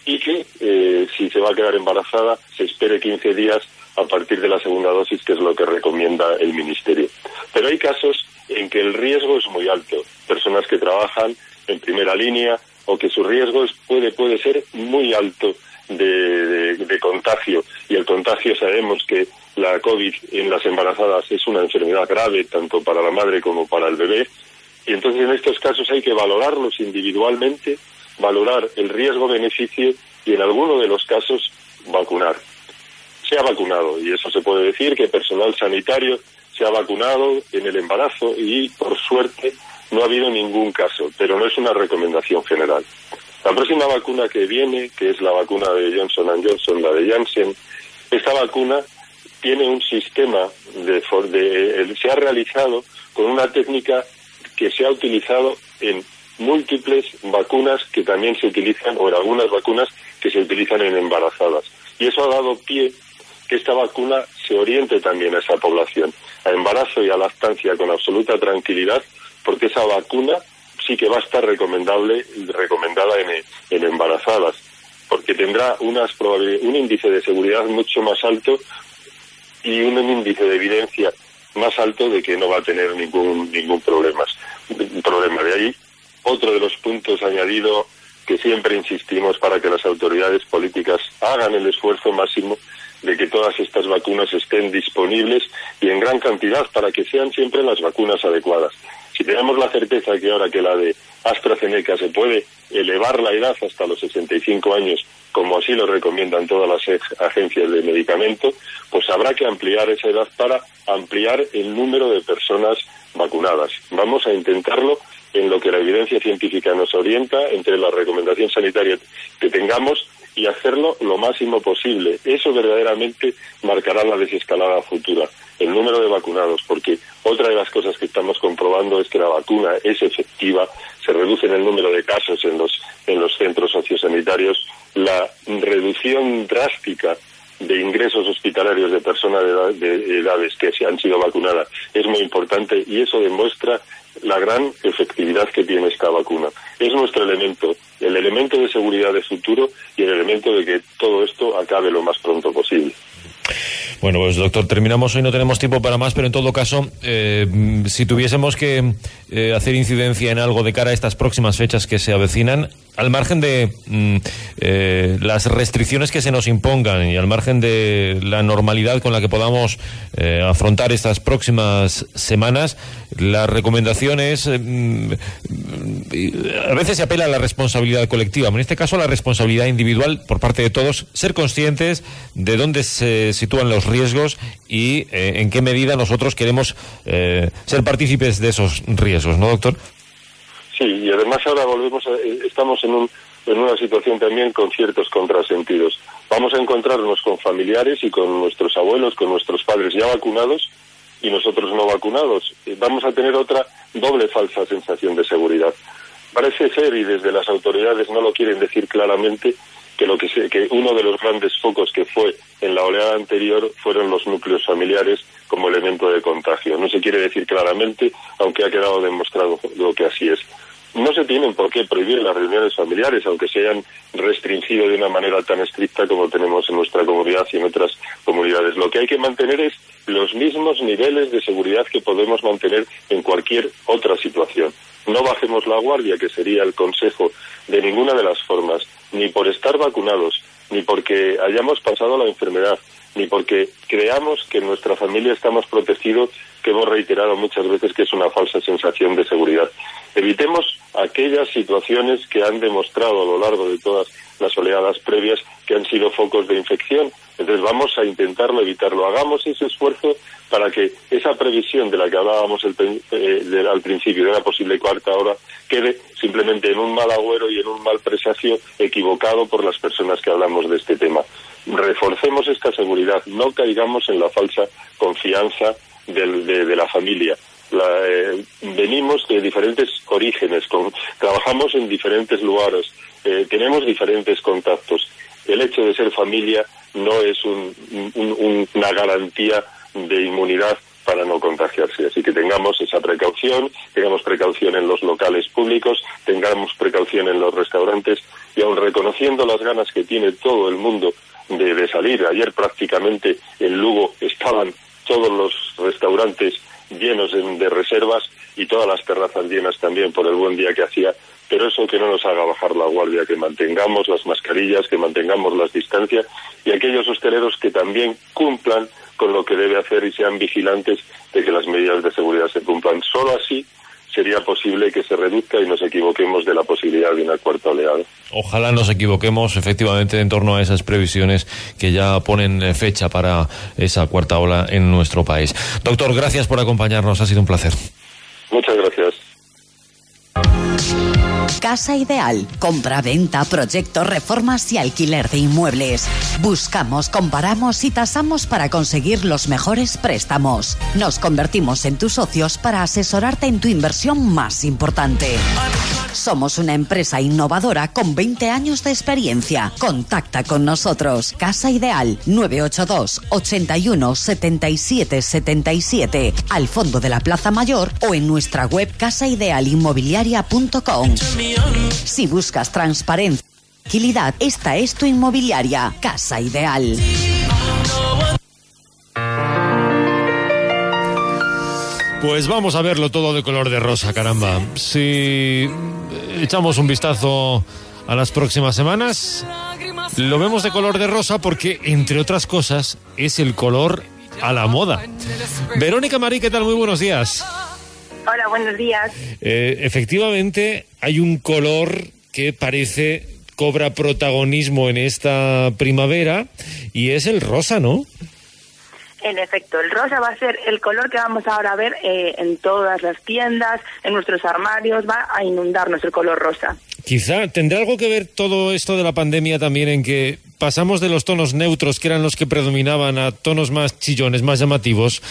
y que eh, si se va a quedar embarazada se espere 15 días a partir de la segunda dosis, que es lo que recomienda el Ministerio. Pero hay casos en que el riesgo es muy alto. Personas que trabajan en primera línea o que su riesgo puede, puede ser muy alto de, de, contagio. Y el contagio sabemos que la COVID en las embarazadas es una enfermedad grave, tanto para la madre como para el bebé. Y entonces en estos casos hay que valorarlos individualmente, valorar el riesgo-beneficio y en alguno de los casos vacunar. Se ha vacunado. Y eso se puede decir que personal sanitario se ha vacunado en el embarazo y por suerte no ha habido ningún caso, pero no es una recomendación general. La próxima vacuna que viene, que es la vacuna de Johnson Johnson, la de Janssen, esta vacuna tiene un sistema de, de, se ha realizado con una técnica que se ha utilizado en múltiples vacunas que también se utilizan o en algunas vacunas que se utilizan en embarazadas. Y eso ha dado pie que esta vacuna se oriente también a esa población a embarazo y a lactancia con absoluta tranquilidad porque esa vacuna sí que va a estar recomendable recomendada en, en embarazadas porque tendrá unas un índice de seguridad mucho más alto y un índice de evidencia más alto de que no va a tener ningún ningún problema. problema. De ahí, otro de los puntos añadido que siempre insistimos para que las autoridades políticas hagan el esfuerzo máximo de que todas estas vacunas estén disponibles y en gran cantidad para que sean siempre las vacunas adecuadas. Si tenemos la certeza que ahora que la de AstraZeneca se puede elevar la edad hasta los 65 años, como así lo recomiendan todas las agencias de medicamento, pues habrá que ampliar esa edad para ampliar el número de personas vacunadas. Vamos a intentarlo en lo que la evidencia científica nos orienta, entre la recomendación sanitaria que tengamos y hacerlo lo máximo posible. Eso verdaderamente marcará la desescalada futura, el número de vacunados, porque otra de las cosas que estamos comprobando es que la vacuna es efectiva, se reduce en el número de casos en los, en los centros sociosanitarios, la reducción drástica de ingresos hospitalarios de personas de, edades que se han sido vacunadas es muy importante y eso demuestra la gran efectividad que tiene esta vacuna. Es nuestro elemento, el elemento de seguridad de futuro y el elemento de que todo esto acabe lo más pronto posible. Bueno, pues doctor, terminamos. Hoy, no tenemos tiempo para más, pero en todo caso, eh, si tuviésemos que eh, hacer incidencia en algo de cara a estas próximas fechas que se avecinan, al margen de mm, eh, las restricciones que se nos impongan y al margen de la normalidad con la que podamos afrontar estas próximas semanas, la recomendación es, mm, a veces se apela a la responsabilidad colectiva, en este caso a la responsabilidad individual por parte de todos, ser conscientes de dónde se sitúan los riesgos y eh, en qué medida nosotros queremos ser partícipes de esos riesgos, ¿no, doctor? Sí, y además ahora volvemos, eh, estamos en, un, en una situación también con ciertos contrasentidos. Vamos a encontrarnos con familiares y con nuestros abuelos, con nuestros padres ya vacunados y nosotros no vacunados. Vamos a tener otra doble falsa sensación de seguridad. Parece ser, y desde las autoridades no lo quieren decir claramente, que, uno de los grandes focos que fue en la oleada anterior fueron los núcleos familiares como elemento de contagio. No se quiere decir claramente, aunque ha quedado demostrado lo que así es. No se tienen por qué prohibir las reuniones familiares, aunque se hayan restringido de una manera tan estricta como tenemos en nuestra comunidad y en otras comunidades. Lo que hay que mantener es los mismos niveles de seguridad que podemos mantener en cualquier otra situación. No bajemos la guardia, que sería el consejo de ninguna de las formas ni por estar vacunados, ni porque hayamos pasado la enfermedad, ni porque creamos que en nuestra familia estamos protegidos, que hemos reiterado muchas veces que es una falsa sensación de seguridad. Evitemos aquellas situaciones que han demostrado a lo largo de todas las oleadas previas que han sido focos de infección. Entonces vamos a intentarlo evitarlo. Hagamos ese esfuerzo para que esa previsión de la que hablábamos eh, al principio de una posible cuarta hora quede simplemente en un mal agüero y en un mal presagio equivocado por las personas que hablamos de este tema. Reforcemos esta seguridad, no caigamos en la falsa confianza de, la familia. Eh, venimos de diferentes orígenes, trabajamos en diferentes lugares, eh, tenemos diferentes contactos. El hecho de ser familia no es una garantía de inmunidad para no contagiarse. Así que tengamos esa precaución, tengamos precaución en los locales públicos, tengamos precaución en los restaurantes y aun reconociendo las ganas que tiene todo el mundo de, de salir, ayer prácticamente en Lugo estaban todos los restaurantes llenos de reservas y todas las terrazas llenas también por el buen día que hacía, pero eso que no nos haga bajar la guardia, que mantengamos las mascarillas, que mantengamos las distancias y aquellos hosteleros que también cumplan con lo que debe hacer y sean vigilantes de que las medidas de seguridad se cumplan. Solo así sería posible que se reduzca y nos equivoquemos de la posibilidad de una cuarta oleada. Ojalá nos equivoquemos efectivamente en torno a esas previsiones que ya ponen eh, fecha para esa cuarta ola en nuestro país. Doctor, gracias por acompañarnos, ha sido un placer. Muchas gracias. Casa Ideal. Compra, venta, proyectos, reformas y alquiler de inmuebles. Buscamos, comparamos y tasamos para conseguir los mejores préstamos. Nos convertimos en tus socios para asesorarte en tu inversión más importante. Somos una empresa innovadora con 20 años de experiencia. Contacta con nosotros. Casa Ideal 982 81 77 77 al fondo de la Plaza Mayor o en nuestra web casaidealinmobiliaria.com. Si buscas transparencia y tranquilidad, esta es tu inmobiliaria. Casa Ideal. Pues vamos a verlo todo de color de rosa, caramba. Si echamos un vistazo a las próximas semanas, lo vemos de color de rosa porque, entre otras cosas, es el color a la moda. Verónica Marí, ¿qué tal? Muy buenos días. Hola, buenos días. Eh, efectivamente, hay un color que parece cobra protagonismo en esta primavera y es el rosa, ¿no? En efecto, el rosa va a ser el color que vamos ahora a ver eh, en todas las tiendas, en nuestros armarios, va a inundarnos el color rosa. Quizá tendrá algo que ver todo esto de la pandemia también en que pasamos de los tonos neutros, que eran los que predominaban, a tonos más chillones, más llamativos.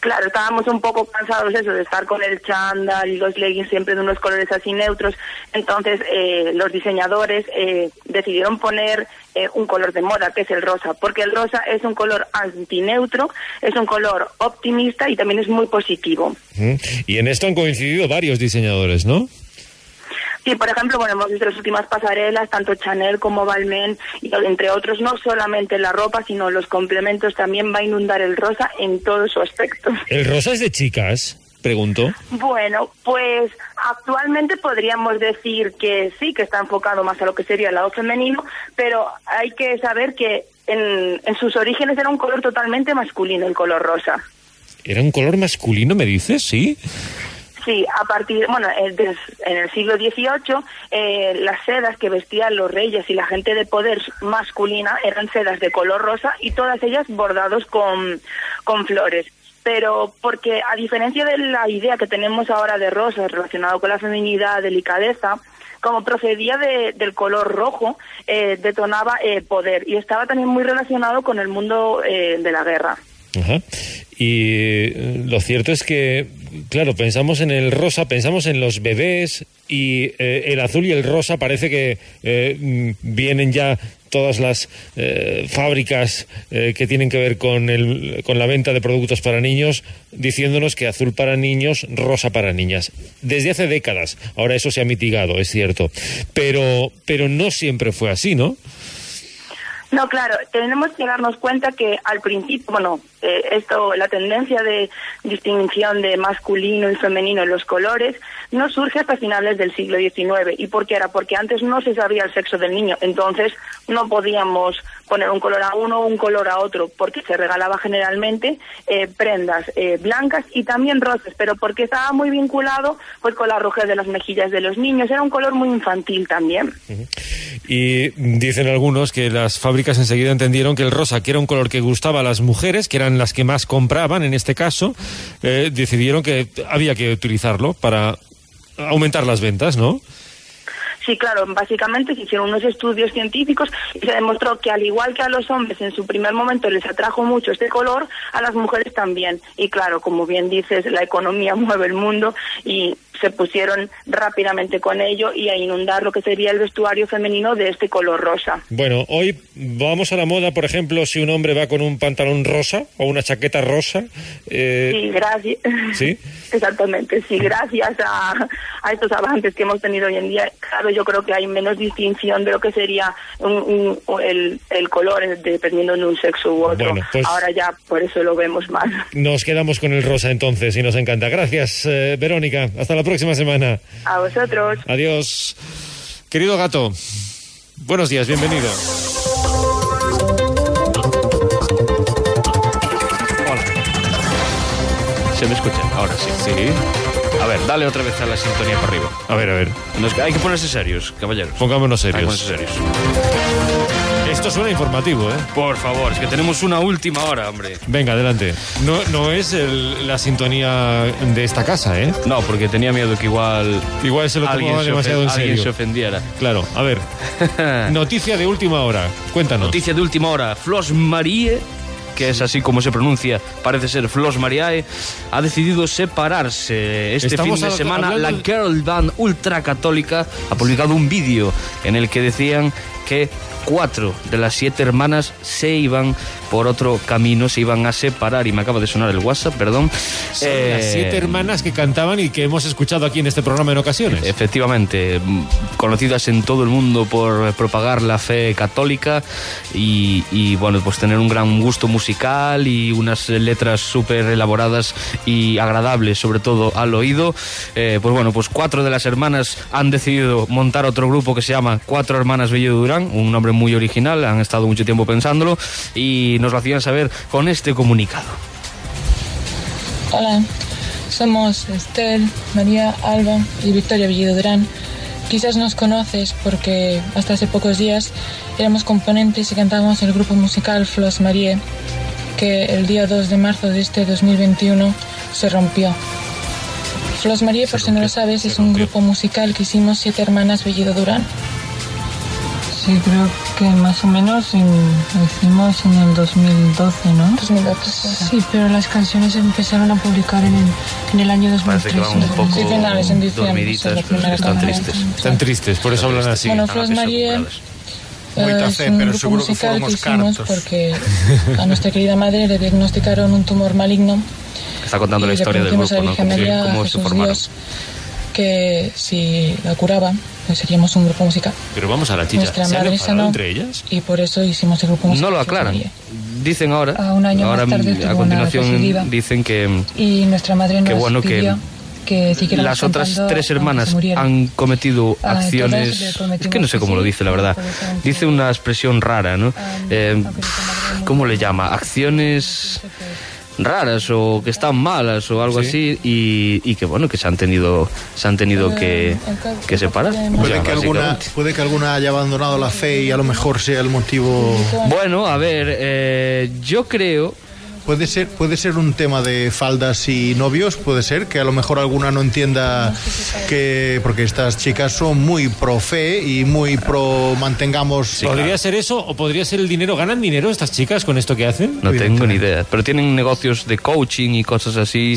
Claro, estábamos un poco cansados eso de estar con el chándal y los leggings siempre de unos colores así neutros. Entonces, eh, los diseñadores eh, decidieron poner eh, un color de moda, que es el rosa, porque el rosa es un color antineutro, es un color optimista y también es muy positivo. Y en esto han coincidido varios diseñadores, ¿no? Sí, por ejemplo, bueno, hemos visto las últimas pasarelas, tanto Chanel como Balmain, y entre otros, no solamente la ropa, sino los complementos, también va a inundar el rosa en todo su aspecto. ¿El rosa es de chicas? Pregunto. Bueno, pues actualmente podríamos decir que sí, que está enfocado más a lo que sería el lado femenino, pero hay que saber que en, en sus orígenes era un color totalmente masculino, el color rosa. ¿Era un color masculino, me dices? Sí. Sí, a partir, bueno, eh, en el siglo XVIII, eh, las sedas que vestían los reyes y la gente de poder masculina eran sedas de color rosa y todas ellas bordados con, con flores. Pero porque a diferencia de la idea que tenemos ahora de rosa relacionado con la feminidad, delicadeza, como procedía de, del color rojo, eh, detonaba poder y estaba también muy relacionado con el mundo de la guerra. Ajá. Y lo cierto es que claro, pensamos en el rosa, pensamos en los bebés y eh, el azul y el rosa parece que eh, vienen ya todas las eh, fábricas que tienen que ver con, el, con la venta de productos para niños diciéndonos que azul para niños, rosa para niñas. Desde hace décadas. Ahora eso se ha mitigado, es cierto. Pero, pero no siempre fue así, ¿no? No, claro, tenemos que darnos cuenta que al principio, bueno, eh, esto, la tendencia de distinción de masculino y femenino en los colores no surge hasta finales del siglo XIX. ¿Y por qué era? Porque antes no se sabía el sexo del niño, entonces no podíamos poner un color a uno o un color a otro, porque se regalaba generalmente eh, prendas eh, blancas y también rosas, pero porque estaba muy vinculado pues con la rojez de las mejillas de los niños, era un color muy infantil también. Y dicen algunos que las fábricas enseguida entendieron que el rosa, que era un color que gustaba a las mujeres, que las que más compraban en este caso, eh, decidieron que había que utilizarlo para aumentar las ventas, ¿no? Sí, claro, básicamente se hicieron unos estudios científicos y se demostró que al igual que a los hombres en su primer momento les atrajo mucho este color, a las mujeres también. Y claro, como bien dices, la economía mueve el mundo y se pusieron rápidamente con ello y a inundar lo que sería el vestuario femenino de este color rosa. Bueno, hoy vamos a la moda, por ejemplo, si un hombre va con un pantalón rosa o una chaqueta rosa. Eh... Sí, gracias. Sí. Exactamente, sí, gracias a, a, estos avances que hemos tenido hoy en día, claro, yo creo que hay menos distinción de lo que sería un, un, el, el, color dependiendo de un sexo u otro. Bueno, pues Ahora ya por eso lo vemos más. Nos quedamos con el rosa entonces y nos encanta. Gracias, eh, Verónica. Hasta la próxima semana. A vosotros. Adiós. Querido gato, buenos días, bienvenido. Hola. Se me escucha, ahora sí. Sí. A ver, dale otra vez a la sintonía para arriba. A ver, a ver. Nos- hay que ponerse serios, caballeros. Pongámonos Hay que serios. ponerse serios. Esto suena informativo, ¿eh? Por favor, es que tenemos una última hora, hombre. Venga, adelante. No, no es el- la sintonía de esta casa, ¿eh? No, porque tenía miedo que igual. Igual se lo tomaba demasiado en ofen- alguien serio. se ofendiera. Claro, a ver. Noticia de última hora. Cuéntanos. Noticia de última hora. Flos Marie, que es así como se pronuncia, parece ser Flos Mariae, ha decidido separarse. Este Estamos fin de semana la girl band ultracatólica ha publicado un vídeo en el que decían que cuatro de las siete hermanas se iban por otro camino, se iban a separar y me acaba de sonar el WhatsApp, perdón. Son Eh, las siete hermanas que cantaban y que hemos escuchado aquí en este programa en ocasiones. Efectivamente, conocidas en todo el mundo por propagar la fe católica y, y, bueno, pues tener un gran gusto musical y unas letras súper elaboradas y agradables, sobre todo al oído. Eh, pues bueno, pues cuatro de las hermanas han decidido montar otro grupo que se llama Cuatro Hermanas Bello Durán, un nombre muy original, han estado mucho tiempo pensándolo y nos lo hacían saber con este comunicado. Hola, Somos Estel, María, Alba y Victoria Villido Durán. Quizás nos conoces porque hasta hace pocos días éramos componentes y cantábamos el grupo musical Flos Marie, que el día 2 de marzo de este 2021 se rompió. Flos Marie, por si no lo sabes, es un grupo musical que hicimos siete hermanas Bellido Durán. Sí, creo que más o menos en- lo hicimos en el 2012, ¿no? 2012, sí. pero las canciones se empezaron a publicar en el, en el año 2013. Parece que van un poco Sí, finales, en diciembre, sí, pero están canción. tristes. Están tristes, por eso hablan así. Bueno, Flos Marie Moita es fe, un pero grupo seguro que foron que os hicimos cartos. porque a nuestra querida madre le diagnosticaron un tumor maligno Está contando y la historia del grupo, ¿no? Cómo, María, a cómo se formaron. Dios, que si la curaba, pues seríamos un grupo musical. Pero vamos a la chicha. ¿Se han sanó entre ellas? y por eso hicimos el grupo musical. No lo aclaran. Dicen ahora, A un año más ahora tarde a continuación dicen que Y nuestra madre nos Qué bueno que pidió que, siguiéramos las otras tres hermanas han cometido acciones. Es que no sé que cómo lo sí, dice, la verdad. Dice una expresión rara, ¿no? Eh, ¿Cómo le llama? Acciones raras o que están malas o algo así y, y que bueno que se han tenido se han tenido que, que separar Puede Ya, que, alguna, puede que alguna haya abandonado la fe y a lo mejor sea el motivo. Bueno, a ver, eh, yo creo. Puede ser, puede ser un tema de faldas y novios, puede ser que a lo mejor alguna no entienda que. Porque estas chicas son muy pro fe y muy pro mantengamos. ¿Podría ser eso o podría ser el dinero? ¿Ganan dinero estas chicas con esto que hacen? No tengo ni idea, pero tienen negocios de coaching y cosas así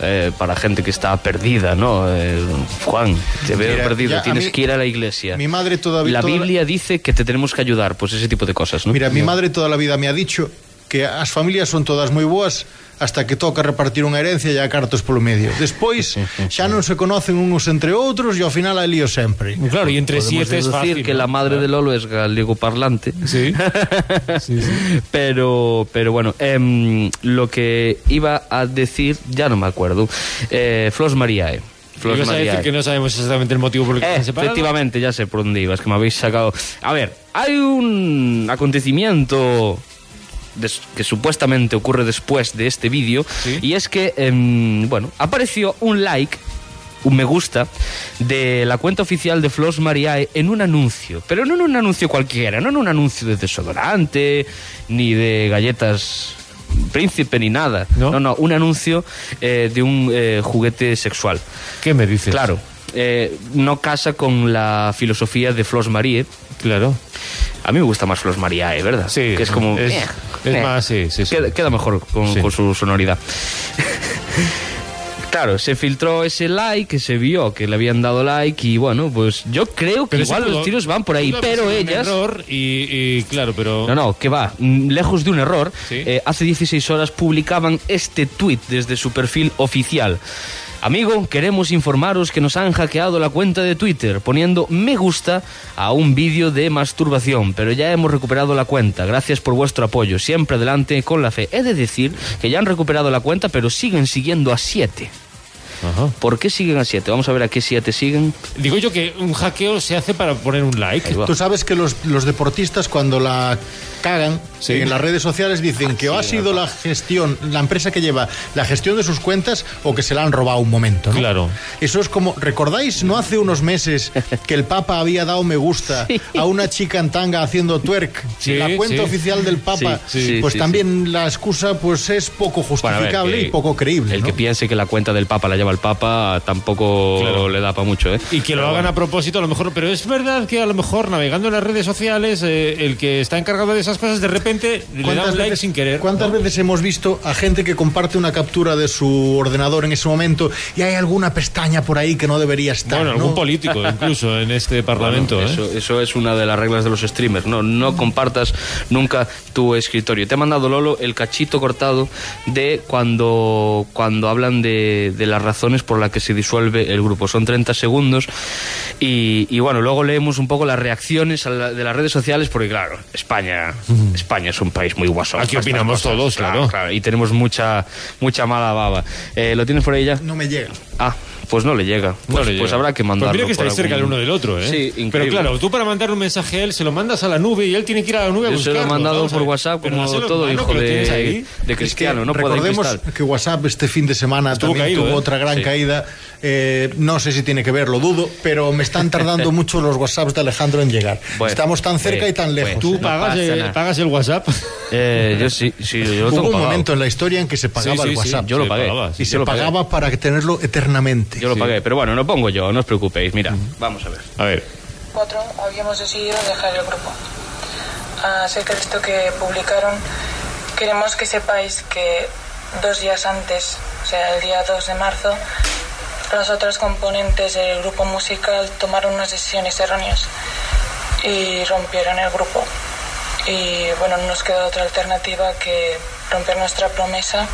eh, para gente que está perdida, ¿no? Eh, Juan, te veo Mira, perdido, tienes mí- que ir a la iglesia. Mi madre todavía. la toda- Biblia dice que te tenemos que ayudar, pues ese tipo de cosas, ¿no? Mira, mi madre toda la vida me ha dicho que as familias son todas moi boas hasta que toca repartir unha herencia e há cartos polo medio. Despois xa non se conocen uns entre outros e ao final hai lío sempre. Claro, y entre Podemos siete es fácil. que la madre de Lolo es galego parlante. Sí. pero, pero bueno, em, lo que iba a decir, ya no me acuerdo. Eh, Flos Mariae. Flos Ibas a decir que no sabemos exactamente el motivo por el que se han separado. Efectivamente, ya sé por dónde ibas, que me habéis sacado. A ver, hay un acontecimiento que supuestamente ocurre después de este vídeo, y es que, em, bueno, apareció un like, un me gusta, de la cuenta oficial de Flos Mariae en un anuncio, pero no en un anuncio cualquiera, no en un anuncio de desodorante, ni de galletas príncipe ni nada. No, no, un anuncio eh, de un eh, juguete sexual. ¿Qué me dices? Claro, eh, no casa con la filosofía de Flos Marie. Claro. A mí me gusta más Flos Marie, ¿verdad? Sí, Que es como... es- eh, es eh. más, sí, sí, sí. Queda, queda mejor con, su sonoridad. Claro, se filtró ese like, que se vio que le habían dado like y bueno, pues yo creo que Pero igual pudo- los tiros van por ahí, pero sido un ellas... error y, y claro, pero... No, no, que va. Mm, Lejos de un error, eh, hace 16 horas publicaban este tweet desde su perfil oficial. Amigo, queremos informaros que nos han hackeado la cuenta de Twitter poniendo me gusta a un vídeo de masturbación, pero ya hemos recuperado la cuenta. Gracias por vuestro apoyo. Siempre adelante con la fe. He de decir que ya han recuperado la cuenta, pero siguen siguiendo a 7. ¿Por qué siguen a 7? Vamos a ver a qué 7 siguen. Digo yo que un hackeo se hace para poner un like. Tú sabes que los, los deportistas cuando la cagan en las redes sociales dicen que o ha sido la gestión, la empresa que lleva la gestión de sus cuentas o que se la han robado un momento. ¿no? Claro. Eso es como, ¿recordáis no hace unos meses que el Papa había dado me gusta a una chica en tanga haciendo twerk? Sí, la cuenta sí. oficial del Papa, Sí, sí, pues sí, también la excusa pues es poco Bueno, a ver, justificable y poco creíble. El ¿no? que piense que la cuenta del Papa la lleva el Papa tampoco Claro. le da para mucho, ¿eh? Y que lo Pero hagan bueno. a propósito, a lo mejor, pero es verdad que a lo mejor navegando en las redes sociales, eh, el que está encargado de esas cosas de repente le da un like sin querer. ¿Cuántas veces hemos visto a gente que comparte una captura de su ordenador en ese momento y hay alguna pestaña por ahí que no debería estar? Bueno, ¿no? algún político incluso en este parlamento. Bueno, ¿eh? eso, eso es una de las reglas de los streamers. No, no compartas nunca tu escritorio. Te ha mandado Lolo el cachito cortado de cuando, cuando hablan de, de las razones por las que se disuelve el grupo. Son 30 segundos. Y, y bueno, luego leemos un poco las reacciones a la- de las redes sociales, porque claro, España, España es un país muy guasón. Aquí opinamos cosas. todos, claro. Y tenemos mucha, mucha mala baba. Eh, ¿Lo tienes por ahí ya? No me llega. Ah, pues no le llega. No Pues, le pues llega. habrá que mandarlo. Pues mira que estáis cerca el algún- uno del otro, ¿eh? Sí, Pero claro, tú para mandar un mensaje a él se lo mandas a la nube y él tiene que ir a la nube a Yo se lo he buscarlo. mandado por. WhatsApp como todo mano, hijo que de, de cristiano, no puede Recordemos cristal. que WhatsApp este fin de semana Estuvo también caído, tuvo ¿eh? otra gran Sí. caída. Eh, no sé si tiene que ver, lo dudo, pero me están tardando mucho los WhatsApps de Alejandro en llegar. Bueno, Estamos tan cerca bueno, y tan lejos. bueno. ¿Tú ¿eh? pagas, pasa el, pagas el WhatsApp? Eh, yo sí, sí, yo Hubo un momento en la historia en que se pagaba el WhatsApp. Yo lo pagué. y yo se pagaba para tenerlo eternamente. Yo lo pagué, pero bueno, no pongo yo, no os preocupéis. Mira, vamos a ver. A ver. Cuatro habíamos decidido dejar el grupo. Acerca de esto que publicaron, queremos que sepáis que dos días antes, o sea, el día 2 de marzo, las otras componentes del grupo musical tomaron unas decisiones erróneas y rompieron el grupo. Y bueno, no nos queda otra alternativa que romper nuestra promesa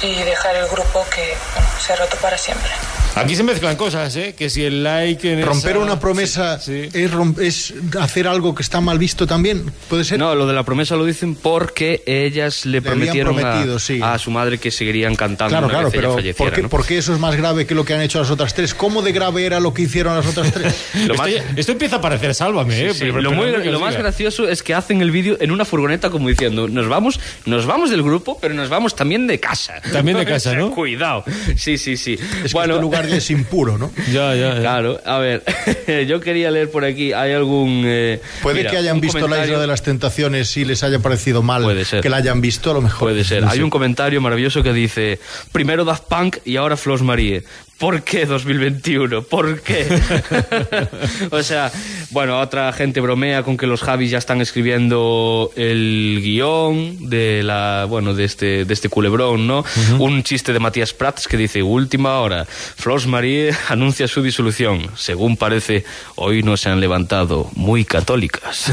y dejar el grupo que bueno, se ha roto para siempre. Aquí se mezclan cosas, ¿eh? Que si el like en Romper esa- una promesa Sí, sí. Es, es hacer algo que está mal visto también. ¿Puede ser? No, lo de la promesa lo dicen porque ellas le, Le prometieron a, sí. a su madre que seguirían cantando Claro, una claro, vez ella pero falleciera, ¿por qué, ¿no? por qué eso es más grave que lo que han hecho las otras tres? ¿Cómo de grave era lo que hicieron las otras tres? Lo más- Esto, esto empieza a parecer sálvame, ¿eh? Sí, Pero- lo, muy- lo más gracioso es que hacen el vídeo en una furgoneta como diciendo, nos vamos, nos vamos del grupo, pero nos vamos también de casa. También de casa, ¿no? Cuidado. Sí, sí, sí. Es bueno, que este lugar es impuro, ¿no? Ya, ya, ya. Claro, a ver, yo quería leer por aquí, hay algún... eh, Puede mira, que hayan visto la Isla de las Tentaciones y les haya parecido mal Puede ser. que la hayan visto, a lo mejor. Puede ser. No Hay sé. un comentario maravilloso que dice, primero Daft Punk y ahora Flos Marie. ¿Por qué 2021? ¿Por qué? o sea, bueno, otra gente bromea con que los Javis ya están escribiendo el guion de la, bueno, de este, de este culebrón, ¿no? Un chiste de Matías Prats que dice, última hora, Flos Marie anuncia su disolución. Según parece, hoy no se han levantado muy católicas.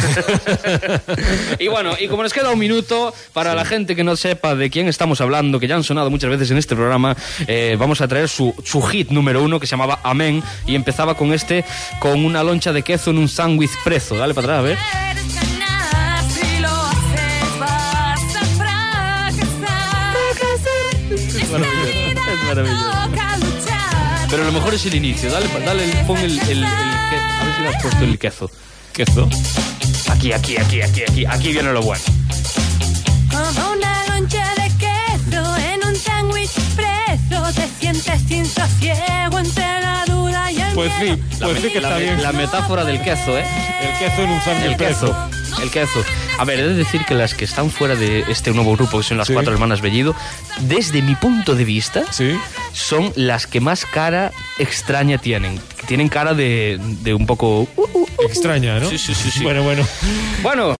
y bueno, y como nos queda un minuto, para la gente que no sepa de quién estamos hablando, que ya han sonado muchas veces en este programa, eh, vamos a traer su, su hit número uno que se llamaba Amén y empezaba con este, con una loncha de queso en un sándwich preso. Dale para atrás, a ver. Si lo haces a. Pero lo mejor es el inicio. Dale, dale, pon el, el, el que- a ver si le has puesto el queso. Queso. Aquí, aquí, aquí, aquí, aquí. Aquí viene lo bueno. Como una loncha de queso en un sándwich preso. Te sientes sin sosiego entre la duda y el Pues sí, miedo. pues sí que la, está bien. la metáfora del queso, ¿eh? El queso en un sándwich El queso. preso. El queso. A ver, he de decir que las que están fuera de este nuevo grupo, que son las Sí. cuatro hermanas Bellido, desde mi punto de vista, Sí. son las que más cara extraña tienen. Tienen cara de, de un poco... uh, uh, uh. Extraña, ¿no? Sí, sí, sí, sí. Bueno, bueno. Bueno,